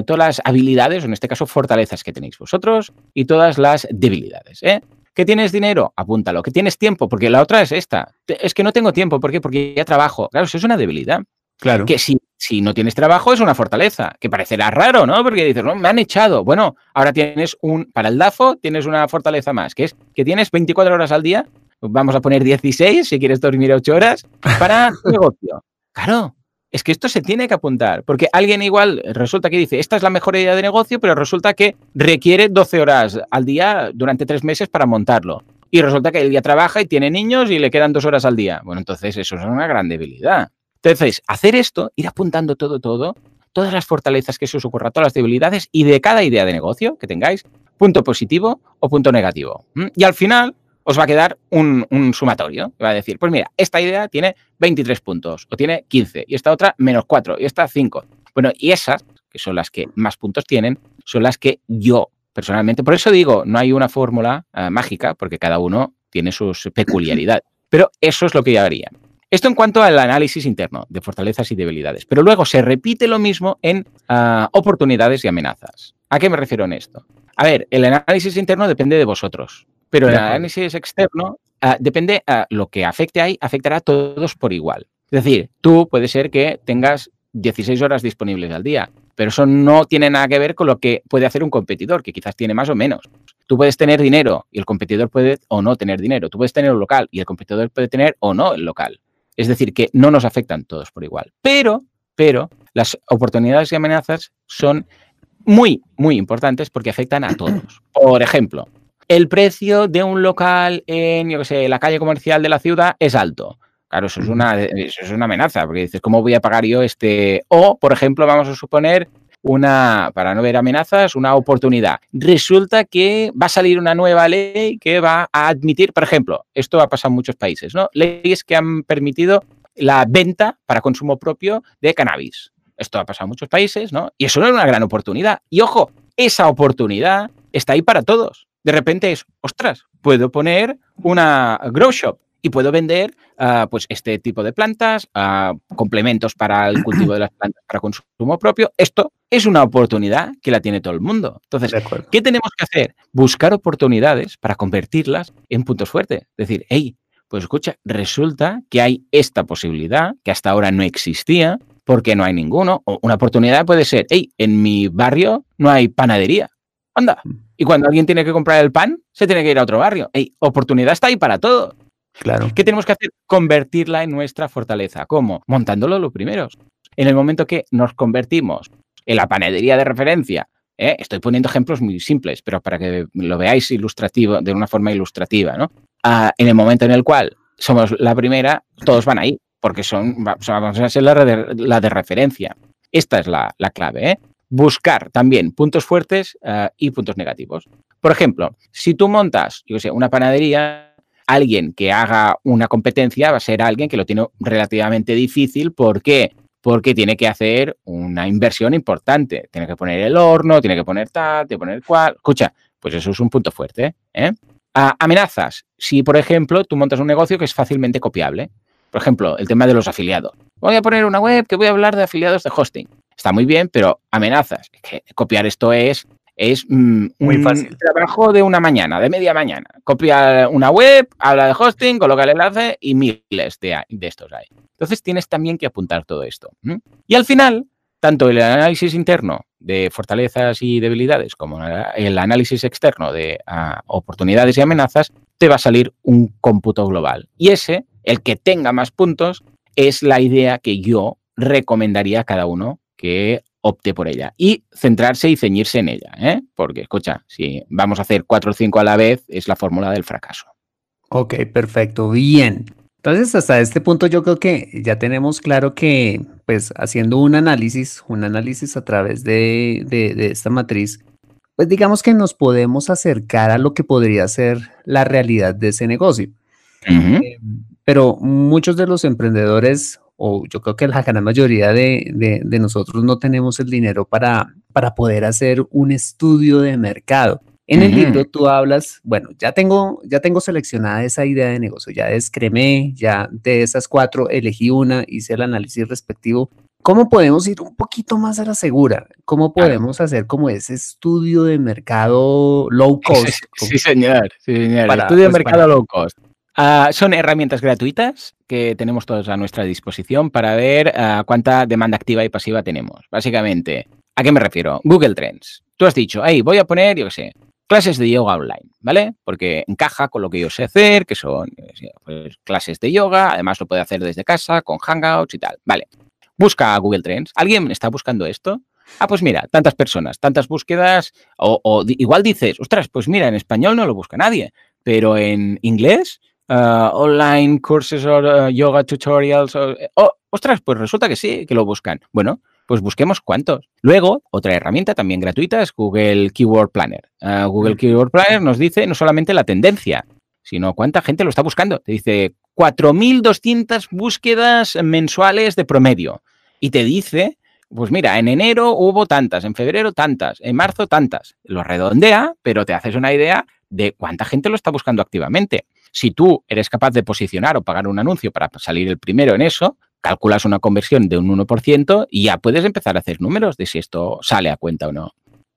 todas las habilidades, o en este caso fortalezas que tenéis vosotros, y todas las debilidades. ¿eh? ¿Que tienes dinero? Apúntalo. ¿Que tienes tiempo? Porque la otra es esta. Es que no tengo tiempo. ¿Por qué? Porque ya trabajo. Claro, eso es una debilidad. Claro. Que si, si no tienes trabajo es una fortaleza, que parecerá raro, ¿no? Porque dices, no, me han echado. Bueno, ahora tienes un, para el DAFO tienes una fortaleza más, que es que tienes 24 horas al día, vamos a poner 16 si quieres dormir 8 horas, para negocio. Claro, es que esto se tiene que apuntar, porque alguien igual resulta que dice, esta es la mejor idea de negocio, pero resulta que requiere 12 horas al día durante tres meses para montarlo. Y resulta que el día trabaja y tiene niños y le quedan dos horas al día. Bueno, entonces eso es una gran debilidad. Entonces, hacer esto, ir apuntando todo, todo, todas las fortalezas que se os ocurra, todas las debilidades y de cada idea de negocio que tengáis, punto positivo o punto negativo. Y al final, os va a quedar un, sumatorio. va a decir, pues mira, esta idea tiene 23 puntos o tiene 15 y esta otra menos 4 y esta 5. Bueno, y esas, que son las que más puntos tienen, son las que yo personalmente, por eso digo, no hay una fórmula eh, mágica porque cada uno tiene sus peculiaridades. Pero eso es lo que yo haría. Esto en cuanto al análisis interno de fortalezas y debilidades. Pero luego se repite lo mismo en ah, oportunidades y amenazas. ¿A qué me refiero en esto? A ver, el análisis interno depende de vosotros. Pero el análisis externo ah, depende, a ah, lo que afecte ahí, afectará a todos por igual. Es decir, tú puede ser que tengas 16 horas disponibles al día, pero eso no tiene nada que ver con lo que puede hacer un competidor, que quizás tiene más o menos. Tú puedes tener dinero y el competidor puede o no tener dinero. Tú puedes tener un local y el competidor puede tener o no el local. Es decir, que no nos afectan todos por igual. Pero, pero las oportunidades y amenazas son muy, muy importantes porque afectan a todos. Por ejemplo, el precio de un local en, yo qué sé, la calle comercial de la ciudad es alto. Claro, eso es una, eso es una amenaza, porque dices, ¿cómo voy a pagar yo este? O, por ejemplo, vamos a suponer una, para no ver amenazas, una oportunidad. Resulta que va a salir una nueva ley que va a admitir, por ejemplo, esto ha pasado en muchos países, ¿no? Leyes que han permitido la venta para consumo propio de cannabis. Esto ha pasado en muchos países, ¿no? Y eso no es una gran oportunidad. Y ojo, esa oportunidad está ahí para todos de repente es, ostras, puedo poner una grow shop y puedo vender ah, pues este tipo de plantas, uh, complementos para el cultivo de las plantas para consumo propio. Esto es una oportunidad que la tiene todo el mundo. Entonces, ¿qué tenemos que hacer? Buscar oportunidades para convertirlas en puntos fuertes. Decir, hey, pues escucha, resulta que hay esta posibilidad que hasta ahora no existía porque no hay ninguno. O una oportunidad puede ser, hey, en mi barrio no hay panadería. Anda, mm. Y cuando alguien tiene que comprar el pan, se tiene que ir a otro barrio. Ey, oportunidad está ahí para todo. Claro. ¿Qué tenemos que hacer? Convertirla en nuestra fortaleza. ¿Cómo? Montándolo lo primeros. En el momento que nos convertimos en la panadería de referencia, ¿eh? estoy poniendo ejemplos muy simples, pero para que lo veáis ilustrativo, de una forma ilustrativa, ¿no? Ah, en el momento en el cual somos la primera, todos van ahí, porque son, vamos a ser la de, de referencia. Esta es la, la clave, ¿eh? buscar también puntos fuertes eh, y puntos negativos. Por ejemplo, si tú montas, yo sé, una panadería, alguien que haga una competencia va a ser alguien que lo tiene relativamente difícil. ¿Por qué? Porque tiene que hacer una inversión importante. Tiene que poner el horno, tiene que poner tal, tiene que poner cual. Escucha, pues eso es un punto fuerte. ¿eh? amenazas. Si, por ejemplo, tú montas un negocio que es fácilmente copiable. Por ejemplo, el tema de los afiliados. Voy a poner una web que voy a hablar de afiliados de hosting está muy bien, pero amenazas. que copiar esto es Es mm, Muy un fácil. trabajo de una mañana, de media mañana. Copia una web, habla de hosting, coloca el enlace y miles de, de estos hay. Entonces tienes también que apuntar todo esto. Y al final, tanto el análisis interno de fortalezas y debilidades como el análisis externo de ah, oportunidades y amenazas, te va a salir un cómputo global. Y ese, el que tenga más puntos, es la idea que yo recomendaría a cada uno que opte por ella y centrarse y ceñirse en ella, ¿eh? porque escucha, si vamos a hacer cuatro o cinco a la vez, es la fórmula del fracaso. Ok, perfecto, bien. Entonces, hasta este punto yo creo que ya tenemos claro que, pues, haciendo un análisis, un análisis a través de, esta matriz, pues digamos que nos podemos acercar a lo que podría ser la realidad de ese negocio. Eh, pero muchos de los emprendedores o yo creo que la gran mayoría de, nosotros no tenemos el dinero para, para poder hacer un estudio de mercado. En el libro tú hablas, bueno, ya tengo, ya tengo seleccionada esa idea de negocio, ya descremé, ya de esas cuatro elegí una, hice el análisis respectivo. ¿Cómo podemos ir un poquito más a la segura? ¿Cómo podemos hacer como ese estudio de mercado low cost? Sí, señor, sí, señor. estudio de pues, mercado low cost. Ah, son herramientas gratuitas que tenemos todos a nuestra disposición para ver ah, cuánta demanda activa y pasiva tenemos. Básicamente, ¿a qué me refiero? Google Trends. Tú has dicho, hey, voy a poner, yo qué sé, clases de yoga online, ¿vale? Porque encaja con lo que yo sé hacer, que son pues, clases de yoga, además lo puede hacer desde casa, con Hangouts y tal. Vale. Busca a Google Trends. ¿Alguien está buscando esto? Ah, pues mira, tantas personas, tantas búsquedas, o, o igual dices, ostras, pues mira, en español no lo busca nadie, pero en inglés Uh, online courses o uh, yoga tutorials. Eh, oh, ostras, pues resulta que sí, que lo buscan. Bueno, pues busquemos cuántos. Luego, otra herramienta también gratuita es Google Keyword Planner. Uh, Google Keyword Planner nos dice no solamente la tendencia, sino cuánta gente lo está buscando. Te dice 4.200 búsquedas mensuales de promedio. Y te dice, pues mira, en enero hubo tantas, en febrero tantas, en marzo tantas. Lo redondea, pero te haces una idea de cuánta gente lo está buscando activamente. Si tú eres capaz de posicionar o pagar un anuncio para salir el primero en eso, calculas una conversión de un 1% y ya puedes empezar a hacer números de si esto sale a cuenta o no.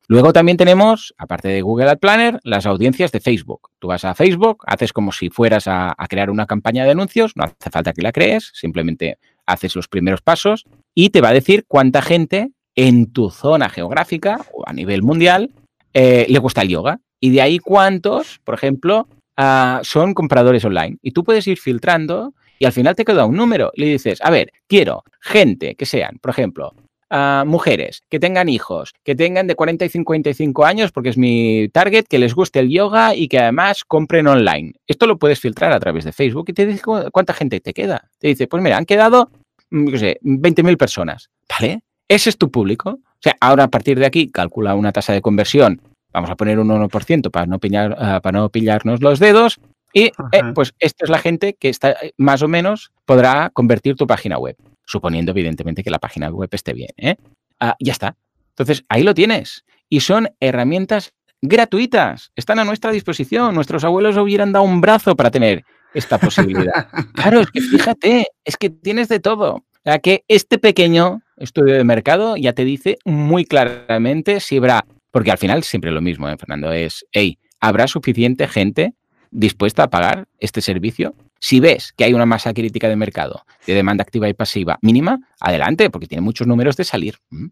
Luego también tenemos, aparte de Google Ad Planner, las audiencias de Facebook. Tú vas a Facebook, haces como si fueras a, crear una campaña de anuncios, no hace falta que la crees, simplemente haces los primeros pasos y te va a decir cuánta gente en tu zona geográfica o a nivel mundial eh, le gusta el yoga. Y de ahí cuántos, por ejemplo, Ah, son compradores online. Y tú puedes ir filtrando y al final te queda un número. Le dices, a ver, quiero gente que sean, por ejemplo, ah, mujeres que tengan hijos, que tengan de 40 y 55 años, porque es mi target, que les guste el yoga y que además compren online. Esto lo puedes filtrar a través de Facebook y te dice cuánta gente te queda. Te dice, pues mira, han quedado, no mm, sé, 20.000 personas. ¿Vale? Ese es tu público. O sea, ahora a partir de aquí calcula una tasa de conversión vamos a poner un 1% para no, pillar, ah, para no pillarnos los dedos. Y eh, pues esta es la gente que está eh, más o menos podrá convertir tu página web, suponiendo evidentemente que la página web esté bien. ¿eh? Ah, ya está. Entonces ahí lo tienes. Y son herramientas gratuitas. Están a nuestra disposición. Nuestros abuelos hubieran dado un brazo para tener esta posibilidad. claro, es que fíjate, es que tienes de todo. O sea, que este pequeño estudio de mercado ya te dice muy claramente si habrá porque al final siempre lo mismo, ¿eh, Fernando, es, hey, ¿habrá suficiente gente dispuesta a pagar este servicio? Si ves que hay una masa crítica de mercado de demanda activa y pasiva mínima, adelante, porque tiene muchos números de salir. ¿Mm?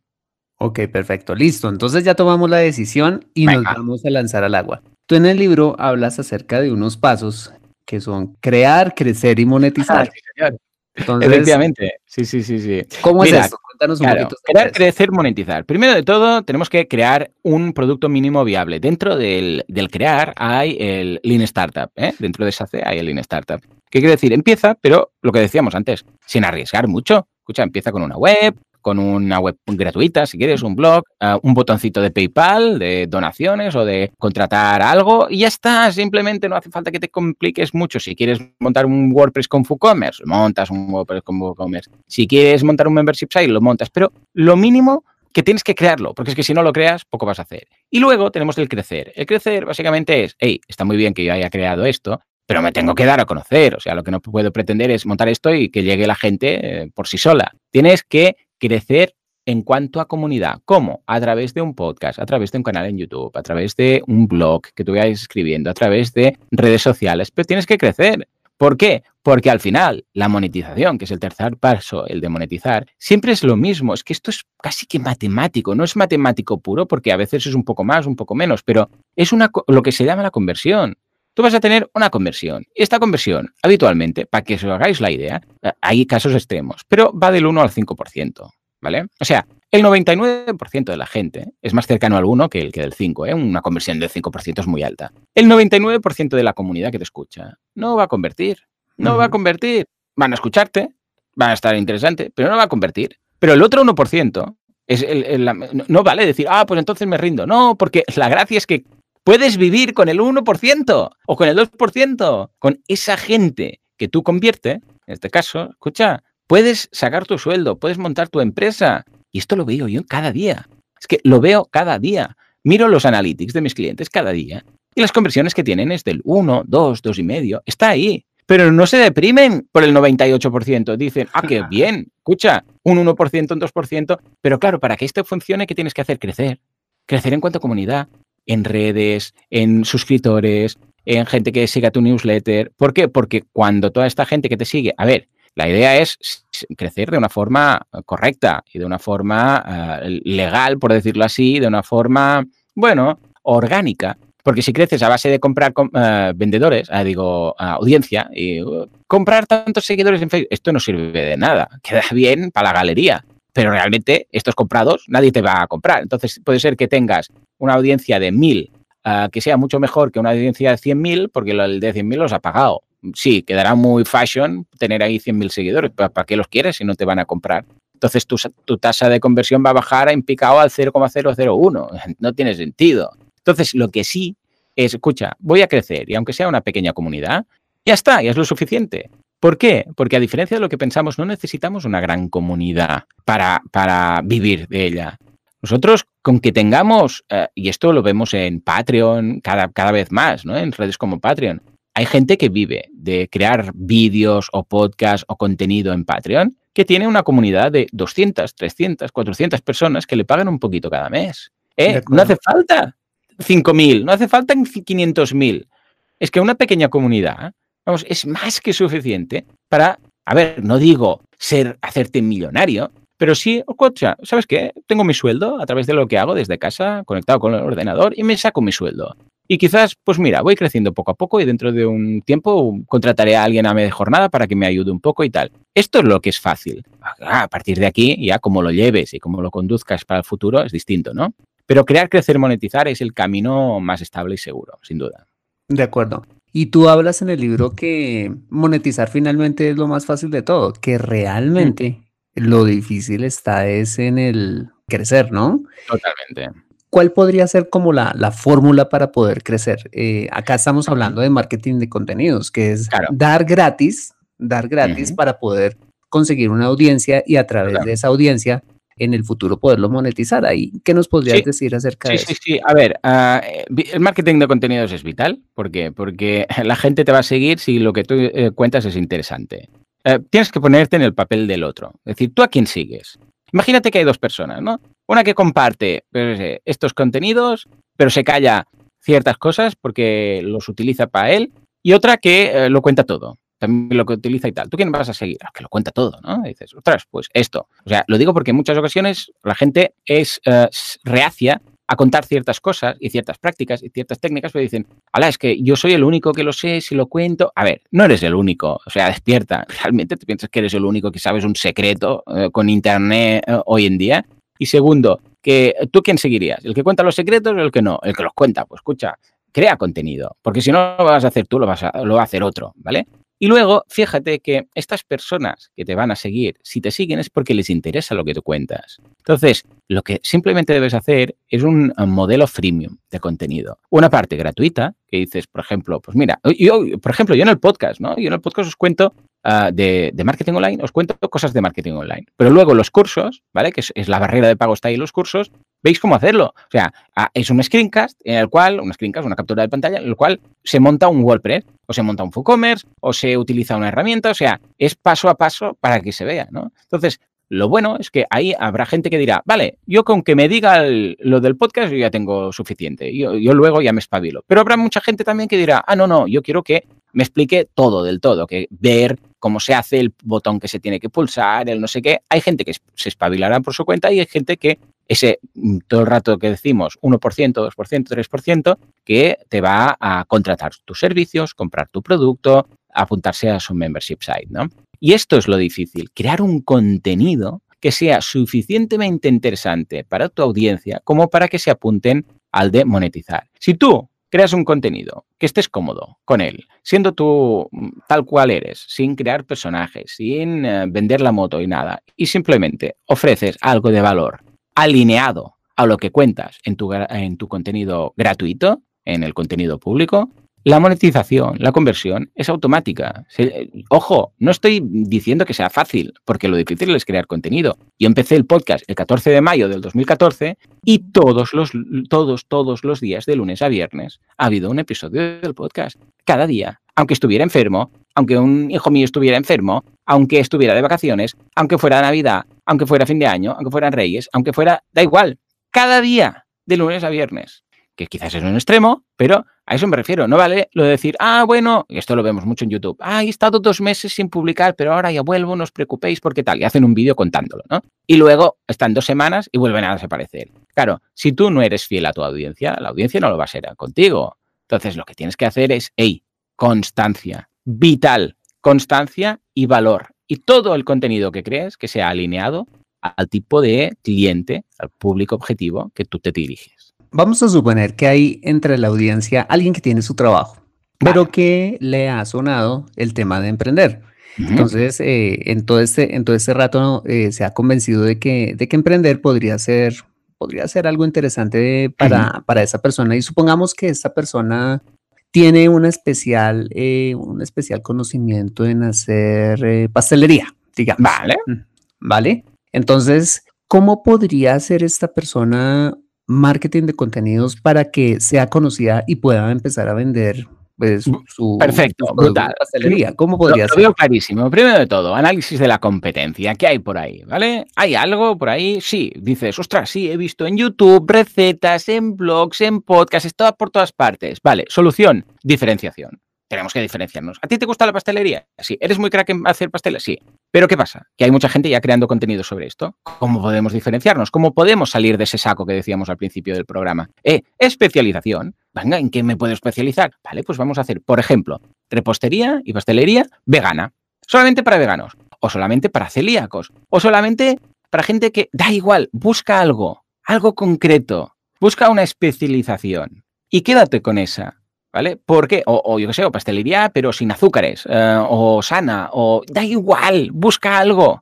Ok, perfecto, listo. Entonces ya tomamos la decisión y nos vamos a lanzar al agua. Tú en el libro hablas acerca de unos pasos que son crear, crecer y monetizar. Efectivamente, sí, sí, sí, sí. ¿Cómo es eso? Cuéntanos un poquito. Crear, crecer, monetizar. Primero de todo, tenemos que crear un producto mínimo viable. Dentro del, crear hay el Lean Startup. ¿eh? Dentro de esa C hay el Lean Startup. ¿Qué quiere decir? Empieza, pero lo que decíamos antes, sin arriesgar mucho. Escucha, empieza con una web, con una web gratuita, si quieres, un blog, ah, un botoncito de PayPal, de donaciones o de contratar algo y ya está. Simplemente no hace falta que te compliques mucho. Si quieres montar un WordPress con WooCommerce, montas un WordPress con WooCommerce. Si quieres montar un membership site, lo montas. Pero lo mínimo que tienes que crearlo, porque es que si no lo creas, poco vas a hacer. Y luego tenemos el crecer. El crecer básicamente es, hey, está muy bien que yo haya creado esto, pero me tengo que dar a conocer. O sea, lo que no puedo pretender es montar esto y que llegue la gente eh, por sí sola. Tienes que crecer en cuanto a comunidad. ¿Cómo? A través de un podcast, a través de un canal en YouTube, a través de un blog que tú vayas escribiendo, a través de redes sociales, pero tienes que crecer. ¿Por qué? Porque al final la monetización, que es el tercer paso, el de monetizar, siempre es lo mismo. Es que esto es casi que matemático, no es matemático puro porque a veces es un poco más, un poco menos, pero es una, lo que se llama la conversión. Tú vas a tener una conversión. Y esta conversión, habitualmente, para que os hagáis la idea, eh, hay casos extremos, pero va del 1 al 5%. ¿Vale? O sea, el 99% de la gente es más cercano al 1 que el que del 5, ¿eh? Una conversión del 5% es muy alta. El 99% de la comunidad que te escucha no va a convertir. No va a convertir. Van a escucharte, van a estar interesante, pero no va a convertir. Pero el otro 1% es el, no vale decir, ah, pues entonces me rindo. No, porque la gracia es que puedes vivir con el 1% o con el 2%, con esa gente que tú conviertes, en este caso, escucha, puedes sacar tu sueldo, puedes montar tu empresa. Y esto lo veo yo cada día. Es que lo veo cada día. Miro los analytics de mis clientes cada día y las conversiones que tienen es del 1, 2, 2,5. Está ahí. Pero no se deprimen por el 98%. Dicen, ah, qué bien, escucha, un 1%, un 2%. Pero claro, para que esto funcione, ¿qué tienes que hacer? Crecer. Crecer en cuanto a comunidad, en redes, en suscriptores, en gente que siga tu newsletter. ¿Por qué? Porque cuando toda esta gente que te sigue, a ver, la idea es crecer de una forma correcta y de una forma eh, legal, por decirlo así, de una forma, bueno, orgánica. Porque si creces a base de comprar eh, vendedores, ah, digo, audiencia, y uh, comprar tantos seguidores en Facebook, esto no sirve de nada. Queda bien para la galería. Pero realmente estos comprados nadie te va a comprar. Entonces puede ser que tengas una audiencia de 1000 ah, que sea mucho mejor que una audiencia de 100.000 porque el de 100.000 los ha pagado sí, quedará muy fashion tener ahí 100.000 seguidores. ¿Para qué los quieres si no te van a comprar? Entonces tu, tu tasa de conversión va a bajar en picado al 0,001. No tiene sentido. Entonces lo que sí es, escucha, voy a crecer y aunque sea una pequeña comunidad, ya está, ya es lo suficiente. ¿Por qué? Porque a diferencia de lo que pensamos, no necesitamos una gran comunidad para, para vivir de ella. Nosotros, con que tengamos, eh, y esto lo vemos en Patreon cada, cada vez más, ¿no? en redes como Patreon, hay gente que vive de crear vídeos o podcasts o contenido en Patreon que tiene una comunidad de 200, 300, 400 personas que le pagan un poquito cada mes. ¿Eh? No hace falta 5.000, no hace falta 500.000. Es que una pequeña comunidad, vamos, es más que suficiente para, a ver, no digo ser, hacerte millonario, pero sí, escucha, ¿sabes qué? Tengo mi sueldo a través de lo que hago desde casa, conectado con el ordenador, y me saco mi sueldo. Y quizás, pues mira, voy creciendo poco a poco y dentro de un tiempo contrataré a alguien a media jornada para que me ayude un poco y tal. Esto es lo que es fácil. Ah, a partir de aquí, ya como lo lleves y cómo lo conduzcas para el futuro es distinto, ¿no? Pero crear, crecer, monetizar es el camino más estable y seguro, sin duda. De acuerdo. Y tú hablas en el libro que monetizar finalmente es lo más fácil de todo, que realmente mm. lo difícil está es en el crecer, ¿no? Totalmente. ¿cuál podría ser como la, la fórmula para poder crecer? Eh, acá estamos hablando de marketing de contenidos, que es dar gratis, dar gratis para poder conseguir una audiencia y a través de esa audiencia en el futuro poderlo monetizar. Ahí, ¿qué nos podrías decir acerca de eso? Sí, sí, a ver, ah, el marketing de contenidos es vital. ¿Por qué? Porque la gente te va a seguir si lo que tú eh, cuentas es interesante. Eh, tienes que ponerte en el papel del otro. Es decir, ¿tú a quién sigues? Imagínate que hay dos personas, ¿no? Una que comparte pues, eh, estos contenidos, pero se calla ciertas cosas porque los utiliza para él, y otra que eh, lo cuenta todo. También lo que utiliza y tal. ¿Tú quién vas a seguir? Ah, que lo cuenta todo, ¿no? dices, ostras, pues esto. O sea, lo digo porque en muchas ocasiones la gente es eh, reacia a contar ciertas cosas y ciertas prácticas y ciertas técnicas, pero dicen, ala, es que yo soy el único que lo sé, si lo cuento. A ver, no eres el único, o sea, despierta. ¿Realmente te piensas que eres el único que sabes un secreto con Internet hoy en día? Y segundo, que tú quién seguirías, el que cuenta los secretos o el que no, el que los cuenta. Pues escucha, crea contenido, porque si no lo vas a hacer tú, lo, vas a, lo va a hacer otro, ¿vale? Y luego, fíjate que estas personas que te van a seguir, si te siguen es porque les interesa lo que tú cuentas. Entonces, lo que simplemente debes hacer es un modelo freemium de contenido. Una parte gratuita, que dices, por ejemplo, pues mira, yo, por ejemplo, yo en el podcast, ¿no? Yo en el podcast os cuento Ah, de, marketing online, os cuento cosas de marketing online. Pero luego los cursos, ¿vale? Que es, la barrera de pago está ahí los cursos, veis cómo hacerlo. O sea, es un screencast en el cual, un screencast, una captura de pantalla, en el cual se monta un WordPress, o se monta un WooCommerce, o se utiliza una herramienta, o sea, es paso a paso para que se vea, ¿no? Entonces, lo bueno es que ahí habrá gente que dirá, vale, yo con que me diga lo del podcast yo ya tengo suficiente, yo, yo, luego ya me espabilo. Pero habrá mucha gente también que dirá, ah, no, no, yo quiero que me explique todo del todo, que ver cómo se hace el botón que se tiene que pulsar, el no sé qué. Hay gente que se espabilará por su cuenta y hay gente que ese mm, todo el rato que decimos 1%, 2%, 3%, que te va a contratar tus servicios, comprar tu producto, apuntarse a su membership site, ¿no? Y esto es lo difícil, crear un contenido que sea suficientemente interesante para tu audiencia como para que se apunten al de monetizar. Si tú creas un contenido que estés cómodo con él, siendo tú mm, tal cual eres, sin crear personajes, sin eh, vender la moto y nada, y simplemente ofreces algo de valor alineado a lo que cuentas en tu, en tu contenido gratuito, en el contenido público, la monetización, la conversión es automática. ojo, no estoy diciendo que sea fácil, porque lo difícil es crear contenido. Yo empecé el podcast el 14 de mayo del 2014 y todos los, todos, todos los días, de lunes a viernes, ha habido un episodio del podcast. Cada día. Aunque estuviera enfermo, aunque un hijo mío estuviera enfermo, aunque estuviera de vacaciones, aunque fuera Navidad, aunque fuera fin de año, aunque fueran Reyes, aunque fuera, da igual, cada día, de lunes a viernes que quizás es un extremo, pero a eso me refiero. No vale lo de decir, ah, bueno, esto lo vemos mucho en YouTube, ah, he estado dos meses sin publicar, pero ahora ya vuelvo, no os preocupéis porque tal, y hacen un vídeo contándolo, ¿no? Y luego están dos semanas y vuelven a desaparecer. Claro, si tú no eres fiel a tu audiencia, la audiencia no lo va a ser contigo. Entonces, lo que tienes que hacer es, hey, constancia, vital, constancia y valor. Y todo el contenido que crees que sea alineado al tipo de cliente, al público objetivo que tú te diriges vamos a suponer que hay entre la audiencia alguien que tiene su trabajo, pero que le ha sonado el tema de emprender. Entonces, eh, en, todo este, en todo este rato eh, se ha convencido de que, de que emprender podría ser, podría ser algo interesante para, para esa persona. Y supongamos que esta persona tiene una especial, eh, un especial conocimiento en hacer pastelería, digamos. Vale. Vale. Entonces, ¿cómo podría hacer esta persona marketing de contenidos para que sea conocida y pueda empezar a vender pues, su perfecto brutal pastelería. ¿Cómo podría ser? Lo veo clarísimo. Primero de todo, análisis de la competencia. ¿Qué hay por ahí? ¿Vale? ¿Hay algo por ahí? Sí. Dices, ostras, sí, he visto en YouTube recetas, en blogs, en podcasts, está por todas partes. Vale. Solución, diferenciación tenemos que diferenciarnos. ¿A ti te gusta la pastelería? Sí. ¿Eres muy crack en hacer pasteles? Sí. Pero ¿qué pasa? Que hay mucha gente ya creando contenido sobre esto. ¿Cómo podemos diferenciarnos? ¿Cómo podemos salir de ese saco que decíamos al principio del programa? Eh, especialización. Venga, ¿en qué me puedo especializar? Vale, pues vamos a hacer, por ejemplo, repostería y pastelería vegana. Solamente para veganos. O solamente para celíacos. O solamente para gente que da igual, busca algo, algo concreto. Busca una especialización. Y quédate con esa. ¿Vale? Porque, o, o yo qué sé, o pastelería, pero sin azúcares, eh, o sana, o da igual, busca algo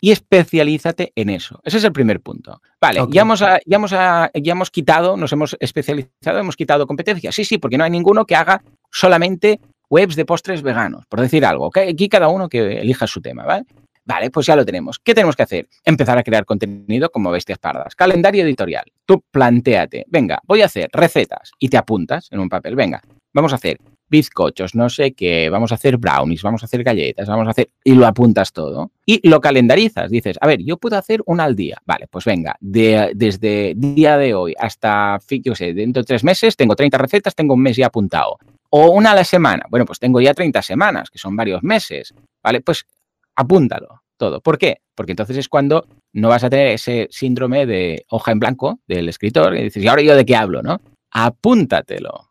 y especialízate en eso. Ese es el primer punto. Vale, ya, hemos, ya, hemos, ya hemos quitado, nos hemos especializado, hemos quitado competencia. Sí, sí, porque no hay ninguno que haga solamente webs de postres veganos, por decir algo. Aquí cada uno que elija su tema, ¿vale? Vale, pues ya lo tenemos. ¿Qué tenemos que hacer? Empezar a crear contenido como bestias pardas. Calendario editorial. Tú planteate, venga, voy a hacer recetas y te apuntas en un papel. Venga, vamos a hacer bizcochos, no sé qué, vamos a hacer brownies, vamos a hacer galletas, vamos a hacer... Y lo apuntas todo. Y lo calendarizas. Dices, a ver, yo puedo hacer una al día. Vale, pues venga, de, desde día de hoy hasta, yo sé, dentro de tres meses tengo 30 recetas, tengo un mes ya apuntado. O una a la semana. Bueno, pues tengo ya 30 semanas, que son varios meses. Vale, pues apúntalo todo. ¿Por qué? Porque entonces es cuando no vas a tener ese síndrome de hoja en blanco del escritor y dices, ¿y ahora yo de qué hablo? ¿no? Apúntatelo.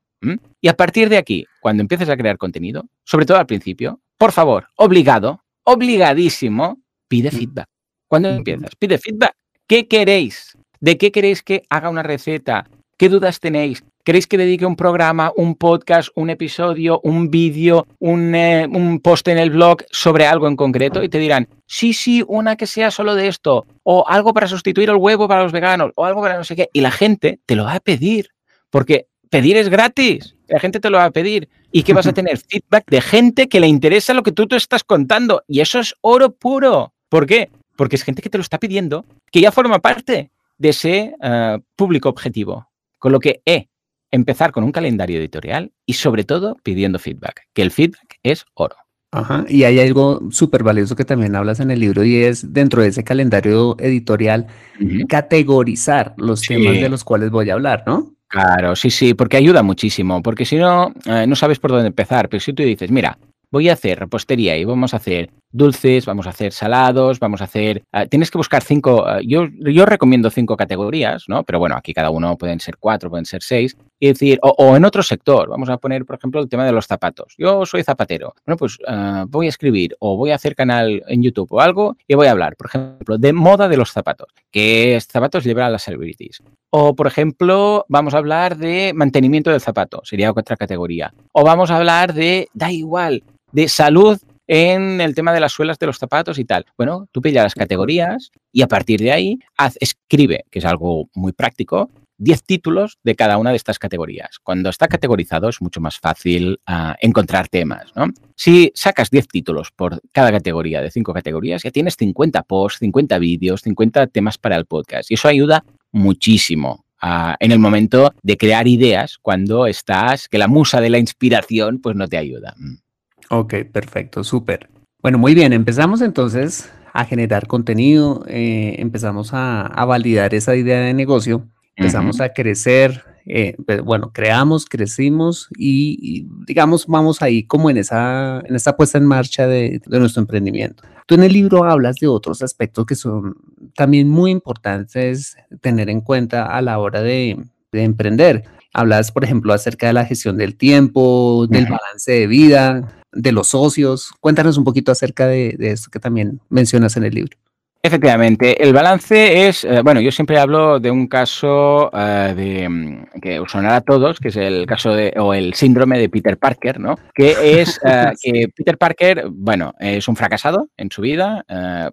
Y a partir de aquí, cuando empieces a crear contenido, sobre todo al principio, por favor, obligado, obligadísimo, pide feedback. Cuando empiezas, pide feedback. ¿Qué queréis? ¿De qué queréis que haga una receta? ¿Qué dudas tenéis? ¿Queréis que dedique un programa, un podcast, un episodio, un vídeo, eh, un, post en el blog sobre algo en concreto? Y te dirán, sí, sí, una que sea solo de esto, o algo para sustituir el huevo para los veganos, o algo para no sé qué. Y la gente te lo va a pedir, porque pedir es gratis. La gente te lo va a pedir. ¿Y que vas a tener? Feedback de gente que le interesa lo que tú te estás contando. Y eso es oro puro. ¿Por qué? Porque es gente que te lo está pidiendo, que ya forma parte de ese eh, público objetivo. Con lo que, eh, empezar con un calendario editorial y sobre todo pidiendo feedback, que el feedback es oro. Ajá, y hay algo súper valioso que también hablas en el libro y es dentro de ese calendario editorial categorizar los temas de los cuales voy a hablar, ¿no? Claro, sí, sí, porque ayuda muchísimo, porque si no, eh, no sabes por dónde empezar, pero si tú dices, mira, voy a hacer repostería y vamos a hacer dulces, vamos a hacer salados, vamos a hacer... Ah, tienes que buscar cinco, ah, yo, yo recomiendo cinco categorías, ¿no? Pero bueno, aquí cada uno pueden ser cuatro, pueden ser seis. Y decir, o, en otro sector, vamos a poner, por ejemplo, el tema de los zapatos. Yo soy zapatero. Bueno, pues ah, voy a escribir o voy a hacer canal en YouTube o algo y voy a hablar, por ejemplo, de moda de los zapatos. ¿Qué zapatos llevan las celebrities? O, por ejemplo, vamos a hablar de mantenimiento del zapato, sería otra categoría. O vamos a hablar de, da igual, de salud en el tema de las suelas de los zapatos y tal. Bueno, tú pilla las categorías y a partir de ahí haz, escribe, que es algo muy práctico, 10 títulos de cada una de estas categorías. Cuando está categorizado es mucho más fácil ah, encontrar temas. ¿no? Si sacas 10 títulos por cada categoría de 5 categorías, ya tienes 50 posts, 50 vídeos, 50 temas para el podcast. Y eso ayuda muchísimo ah, en el momento de crear ideas cuando estás, que la musa de la inspiración pues no te ayuda. Ok, perfecto, súper. Bueno, muy bien, empezamos entonces a generar contenido, eh, empezamos a, validar esa idea de negocio, empezamos a crecer, eh, bueno, creamos, crecimos y, digamos vamos ahí como en esa, en esta puesta en marcha de, nuestro emprendimiento. Tú en el libro hablas de otros aspectos que son también muy importantes tener en cuenta a la hora de, emprender. Hablas, por ejemplo, acerca de la gestión del tiempo, del balance de vida, de los socios. Cuéntanos un poquito acerca de, de esto que también mencionas en el libro. Efectivamente, el balance es, eh, bueno, yo siempre hablo de un caso eh, de, mm, que os sonará a todos, que es el caso de, o el síndrome de Peter Parker, ¿no? Que es eh, que Peter Parker, bueno, es un fracasado en su vida,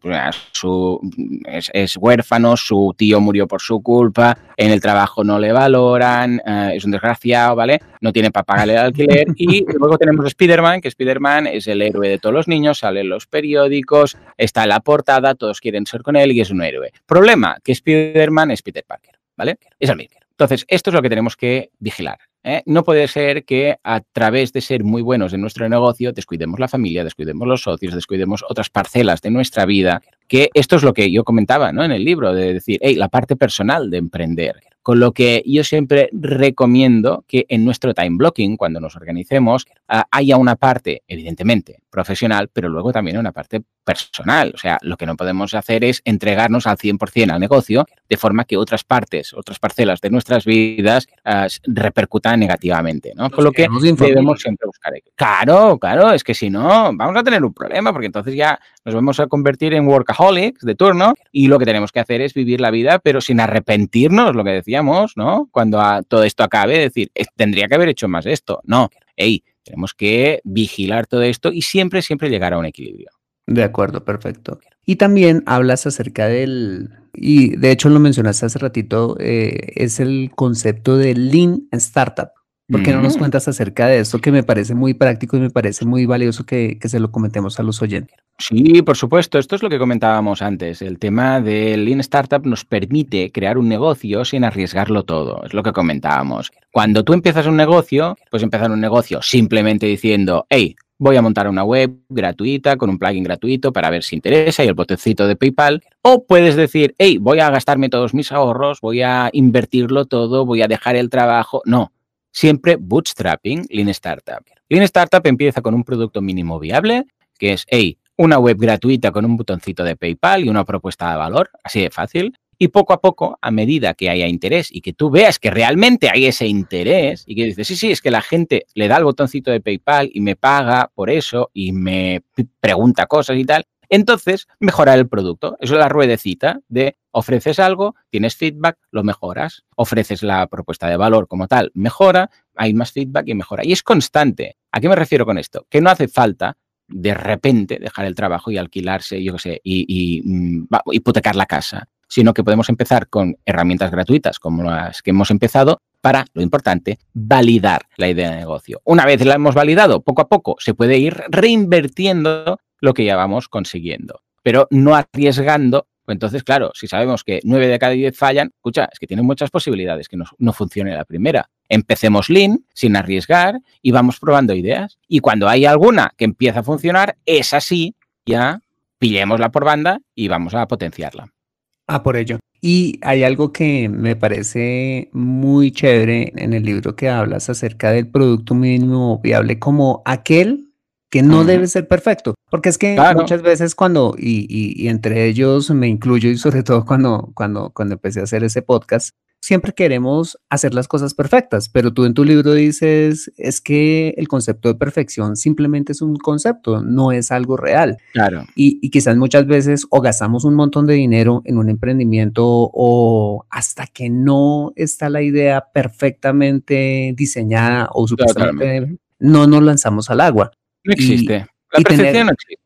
pues, su, es, huérfano, su tío murió por su culpa, en el trabajo no le valoran, es un desgraciado, ¿vale? No tiene para pagarle el alquiler. Y luego tenemos a Spider-Man, que Spider-Man es el héroe de todos los niños, sale en los periódicos, está en la portada, todos quieren ser con él y es un héroe. Problema, que Spider-Man es Peter Parker, ¿vale? Es el. Entonces, esto es lo que tenemos que vigilar. ¿eh? No puede ser que a través de ser muy buenos en nuestro negocio descuidemos la familia, descuidemos los socios, descuidemos otras parcelas de nuestra vida, que esto es lo que yo comentaba ¿no? en el libro, de decir, hey, la parte personal de emprender. Con lo que yo siempre recomiendo que en nuestro time blocking, cuando nos organicemos, ah, haya una parte, evidentemente, profesional, pero luego también una parte personal. O sea, lo que no podemos hacer es entregarnos al 100% al negocio, de forma que otras partes, otras parcelas de nuestras vidas ah, repercutan negativamente, ¿no? Con lo que debemos siempre buscar. Claro, claro, es que si no, vamos a tener un problema, porque entonces ya nos vamos a convertir en workaholics de turno y lo que tenemos que hacer es vivir la vida, pero sin arrepentirnos, lo que decíamos, ¿no? Cuando todo esto acabe, decir, tendría que haber hecho más esto. No, hey, tenemos que vigilar todo esto y siempre, siempre llegar a un equilibrio. De acuerdo, perfecto. Y también hablas acerca del, y de hecho lo mencionaste hace ratito, eh, es el concepto de Lean Startup. ¿Por qué no nos cuentas acerca de esto que me parece muy práctico y me parece muy valioso que, se lo comentemos a los oyentes? Sí, por supuesto. Esto es lo que comentábamos antes. El tema del Lean Startup nos permite crear un negocio sin arriesgarlo todo. Es lo que comentábamos. Cuando tú empiezas un negocio, puedes empezar un negocio simplemente diciendo, hey, voy a montar una web gratuita con un plugin gratuito para ver si interesa y el botoncito de PayPal. O puedes decir, hey, voy a gastarme todos mis ahorros, voy a invertirlo todo, voy a dejar el trabajo. No, siempre bootstrapping Lean Startup. Lean Startup empieza con un producto mínimo viable, que es, hey, una web gratuita con un botoncito de PayPal y una propuesta de valor, así de fácil. Y poco a poco, a medida que haya interés y que tú veas que realmente hay ese interés y que dices, sí, sí, es que la gente le da el botoncito de PayPal y me paga por eso y me pregunta cosas y tal, entonces, mejorar el producto. Eso es la ruedecita de ofreces algo, tienes feedback, lo mejoras. Ofreces la propuesta de valor como tal, mejora, hay más feedback y mejora. Y es constante. ¿A qué me refiero con esto? Que no hace falta de repente dejar el trabajo y alquilarse, yo qué sé, y, y mm, hipotecar la casa, sino que podemos empezar con herramientas gratuitas como las que hemos empezado para, lo importante, validar la idea de negocio. Una vez la hemos validado, poco a poco se puede ir reinvirtiendo lo que ya vamos consiguiendo, pero no arriesgando entonces, claro, si sabemos que 9 de cada 10 fallan, escucha, es que tienen muchas posibilidades que no, no funcione la primera. Empecemos lean, sin arriesgar, y vamos probando ideas. Y cuando hay alguna que empieza a funcionar, es así, ya pillémosla por banda y vamos a potenciarla. Ah, por ello. Y hay algo que me parece muy chévere en el libro que hablas acerca del producto mínimo viable como aquel que no debe ser perfecto, porque es que muchas veces cuando, y, y, entre ellos me incluyo y sobre todo cuando, cuando, cuando empecé a hacer ese podcast, siempre queremos hacer las cosas perfectas, pero tú en tu libro dices, es que el concepto de perfección simplemente es un concepto, no es algo real. Claro. Y, y quizás muchas veces o gastamos un montón de dinero en un emprendimiento o hasta que no está la idea perfectamente diseñada o supuestamente no nos lanzamos al agua. No existe. la perfección no existe.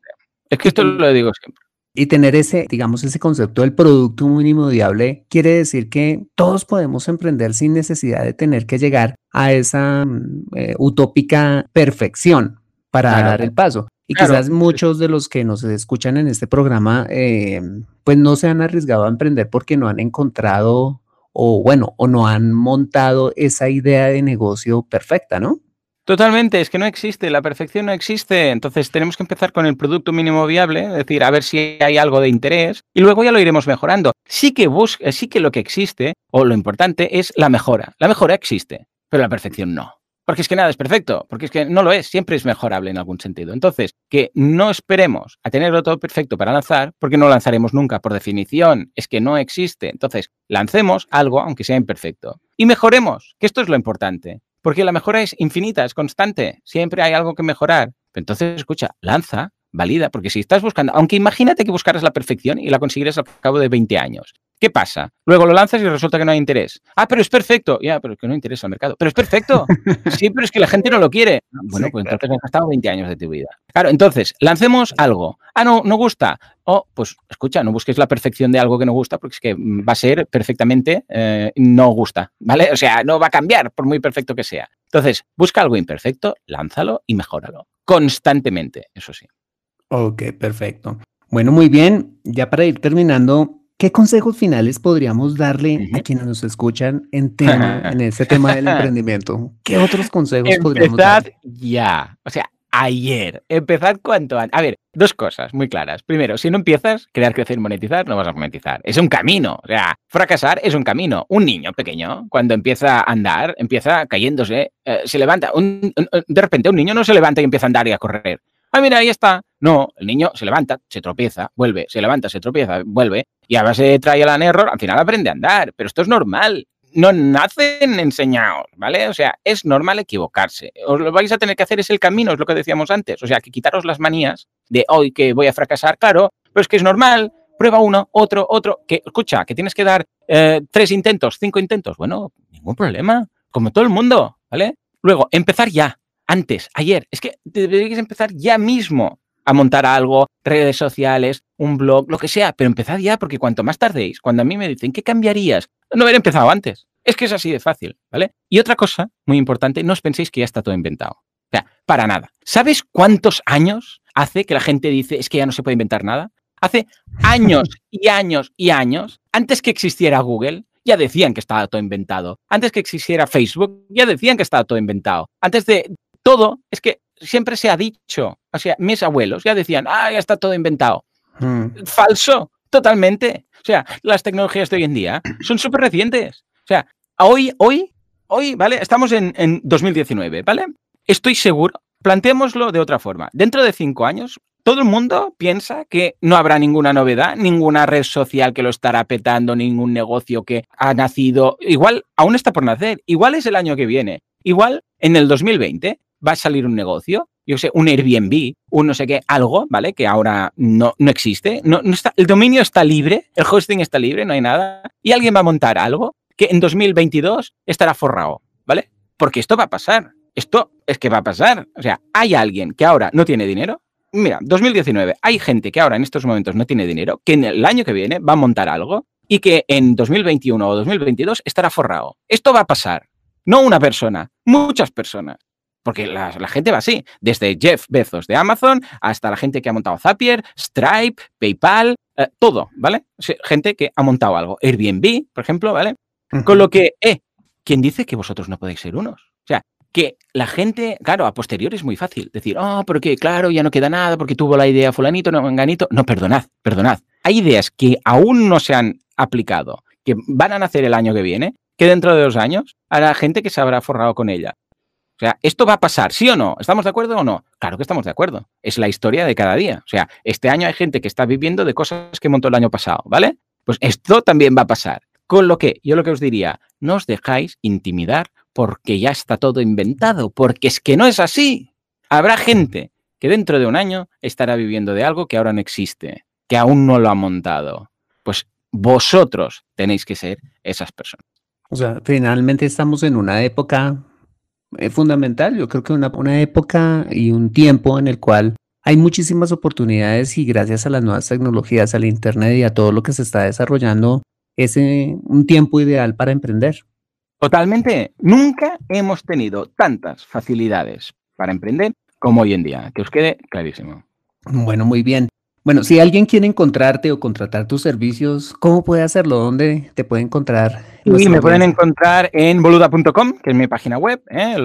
Es que esto lo digo siempre. Y tener ese, digamos, ese concepto del producto mínimo viable quiere decir que todos podemos emprender sin necesidad de tener que llegar a esa mm, eh, utópica perfección para dar el paso. Y quizás muchos de los que nos escuchan en este programa, eh, pues no se han arriesgado a emprender porque no han encontrado o bueno, o no han montado esa idea de negocio perfecta, ¿no? Totalmente, es que no existe, la perfección no existe. Entonces tenemos que empezar con el producto mínimo viable, es decir, a ver si hay algo de interés y luego ya lo iremos mejorando. Sí que busca, sí que lo que existe o lo importante es la mejora. La mejora existe, pero la perfección no. Porque es que nada es perfecto, porque es que no lo es, siempre es mejorable en algún sentido. Entonces, que no esperemos a tenerlo todo perfecto para lanzar, porque no lanzaremos nunca, por definición, es que no existe. Entonces, lancemos algo, aunque sea imperfecto, y mejoremos, que esto es lo importante. Porque la mejora es infinita, es constante, siempre hay algo que mejorar. Entonces, escucha, lanza, valida, porque si estás buscando, aunque imagínate que buscaras la perfección y la consiguieras al cabo de 20 años, ¿qué pasa? Luego lo lanzas y resulta que no hay interés. Ah, pero es perfecto. Ya, pero es que no interesa al mercado. Pero es perfecto. Sí, pero es que la gente no lo quiere. Bueno, pues entonces has gastado 20 años de tu vida. Claro, entonces, lancemos algo. Ah, no, no gusta. Oh, pues escucha, no busques la perfección de algo que no gusta, porque es que va a ser perfectamente eh, no gusta, ¿vale? O sea, no va a cambiar por muy perfecto que sea. Entonces, busca algo imperfecto, lánzalo y mejóralo. Constantemente, eso sí. Ok, perfecto. Bueno, muy bien. Ya para ir terminando, ¿qué consejos finales podríamos darle a quienes nos escuchan en, tema, en ese tema del emprendimiento? ¿Qué otros consejos podríamos dar? ya. O sea, ayer. Empezad cuanto antes. A ver, dos cosas muy claras. Primero, si no empiezas, crear, crecer, monetizar, no vas a monetizar. Es un camino. O sea, fracasar es un camino. Un niño pequeño, cuando empieza a andar, empieza cayéndose, eh, se levanta. de repente, un niño no se levanta y empieza a andar y a correr. Ah, mira, ahí está. No, el niño se levanta, se tropieza, vuelve, se levanta, se tropieza, vuelve, y a base de trial and error, al final aprende a andar. Pero esto es normal no nacen enseñados, ¿vale? O sea, es normal equivocarse. Os lo vais a tener que hacer es el camino, es lo que decíamos antes. O sea, que quitaros las manías de hoy que voy a fracasar, claro, pero es que es normal. Prueba uno, otro, otro. Que, escucha, que tienes que dar eh, tres intentos, cinco intentos. Bueno, ningún problema. Como todo el mundo, ¿vale? Luego, empezar ya, antes, ayer. Es que deberíais empezar ya mismo a montar algo, redes sociales, un blog, lo que sea, pero empezad ya porque cuanto más tardéis, cuando a mí me dicen, ¿qué cambiarías? No haber empezado antes. Es que es así de fácil, ¿vale? Y otra cosa muy importante, no os penséis que ya está todo inventado. O sea, para nada. ¿Sabes cuántos años hace que la gente dice, es que ya no se puede inventar nada? Hace años y años y años, antes que existiera Google, ya decían que estaba todo inventado. Antes que existiera Facebook, ya decían que estaba todo inventado. Antes de todo, es que siempre se ha dicho, o sea, mis abuelos ya decían, ah, ya está todo inventado. Hmm. Falso, totalmente. O sea, las tecnologías de hoy en día son súper recientes. O sea, hoy, hoy, hoy, ¿vale? Estamos en, en 2019, ¿vale? Estoy seguro, planteémoslo de otra forma. Dentro de cinco años, todo el mundo piensa que no habrá ninguna novedad, ninguna red social que lo estará petando, ningún negocio que ha nacido. Igual, aún está por nacer. Igual es el año que viene. Igual en el 2020 va a salir un negocio, yo sé, un Airbnb, un no sé qué, algo, ¿vale? Que ahora no, no existe. No, no está, el dominio está libre, el hosting está libre, no hay nada. Y alguien va a montar algo que en 2022 estará forrado, ¿vale? Porque esto va a pasar. Esto es que va a pasar. O sea, hay alguien que ahora no tiene dinero. Mira, 2019, hay gente que ahora en estos momentos no tiene dinero, que en el año que viene va a montar algo y que en 2021 o 2022 estará forrado. Esto va a pasar. No una persona, muchas personas. Porque la, gente va así, desde Jeff Bezos de Amazon hasta la gente que ha montado Zapier, Stripe, PayPal, eh, todo, ¿vale? gente que ha montado algo. Airbnb, por ejemplo, ¿vale? Con lo que, eh, ¿quién dice que vosotros no podéis ser unos? O sea, que la gente, claro, a posteriori es muy fácil decir, oh, porque claro, ya no queda nada porque tuvo la idea fulanito, no, manganito. No, perdonad, perdonad. Hay ideas que aún no se han aplicado, que van a nacer el año que viene, que dentro de dos años habrá gente que se habrá forrado con ella. O sea, ¿esto va a pasar, sí o no? ¿Estamos de acuerdo o no? Claro que estamos de acuerdo. Es la historia de cada día. O sea, este año hay gente que está viviendo de cosas que montó el año pasado, ¿vale? Pues esto también va a pasar. Con lo que yo lo que os diría, no os dejáis intimidar porque ya está todo inventado, porque es que no es así. Habrá gente que dentro de un año estará viviendo de algo que ahora no existe, que aún no lo ha montado. Pues vosotros tenéis que ser esas personas. O sea, finalmente estamos en una época eh, fundamental, yo creo que una, una época y un tiempo en el cual hay muchísimas oportunidades y gracias a las nuevas tecnologías, al Internet y a todo lo que se está desarrollando, es eh, un tiempo ideal para emprender. Totalmente. Nunca hemos tenido tantas facilidades para emprender como hoy en día. Que os quede clarísimo. Bueno, muy bien. Bueno, si alguien quiere encontrarte o contratar tus servicios, ¿cómo puede hacerlo? ¿Dónde te puede encontrar? Sí, me pueden encontrar en boluda.com, que es mi página web, ¿eh?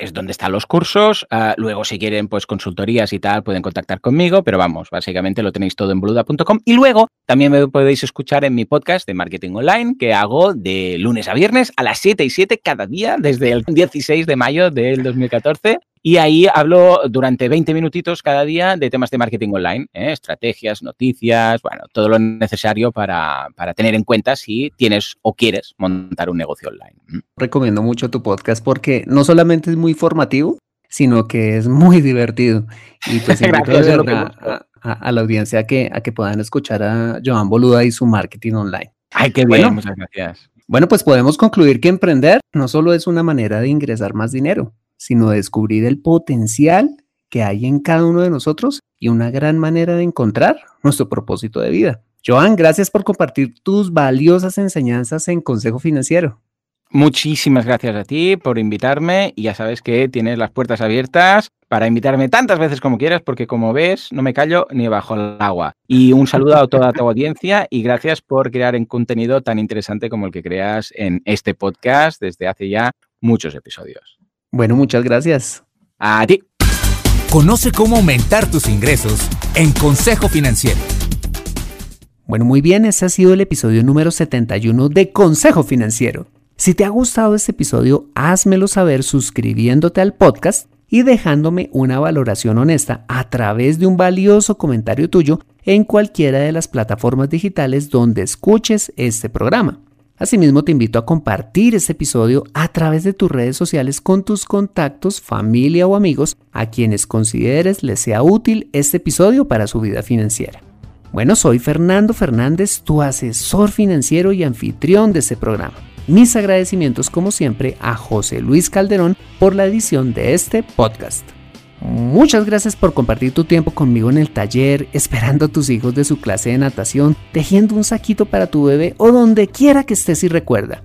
es donde están los cursos. Ah, luego, si quieren, pues consultorías y tal, pueden contactar conmigo, pero vamos, básicamente lo tenéis todo en boluda.com. Y luego también me podéis escuchar en mi podcast de marketing online, que hago de lunes a viernes a las 7 y 7 cada día, desde el 16 de mayo del 2014. Y ahí hablo durante 20 minutitos cada día de temas de marketing online, ¿eh? estrategias, noticias, bueno, todo lo necesario para, para, tener en cuenta si tienes o quieres montar un negocio online. Recomiendo mucho tu podcast porque no solamente es muy formativo, sino que es muy divertido. Y pues invito a, a, la audiencia a que, a que puedan escuchar a Joan Boluda y su marketing online. Ay, qué bien, muchas gracias. Bueno, pues podemos concluir que emprender no solo es una manera de ingresar más dinero, sino descubrir el potencial que hay en cada uno de nosotros y una gran manera de encontrar nuestro propósito de vida. Joan, gracias por compartir tus valiosas enseñanzas en Consejo Financiero. Muchísimas gracias a ti por invitarme y ya sabes que tienes las puertas abiertas para invitarme tantas veces como quieras porque como ves no me callo ni bajo el agua. Y un saludo a toda tu audiencia y gracias por crear un contenido tan interesante como el que creas en este podcast desde hace ya muchos episodios. Bueno, muchas gracias. A ti. Conoce cómo aumentar tus ingresos en Consejo Financiero. Bueno, muy bien, ese ha sido el episodio número 71 de Consejo Financiero. Si te ha gustado este episodio, házmelo saber suscribiéndote al podcast y dejándome una valoración honesta a través de un valioso comentario tuyo en cualquiera de las plataformas digitales donde escuches este programa. Asimismo, te invito a compartir este episodio a través de tus redes sociales con tus contactos, familia o amigos a quienes consideres les sea útil este episodio para su vida financiera. Bueno, soy Fernando Fernández, tu asesor financiero y anfitrión de este programa. Mis agradecimientos como siempre a José Luis Calderón por la edición de este podcast. Muchas gracias por compartir tu tiempo conmigo en el taller, esperando a tus hijos de su clase de natación, tejiendo un saquito para tu bebé o donde quiera que estés y recuerda.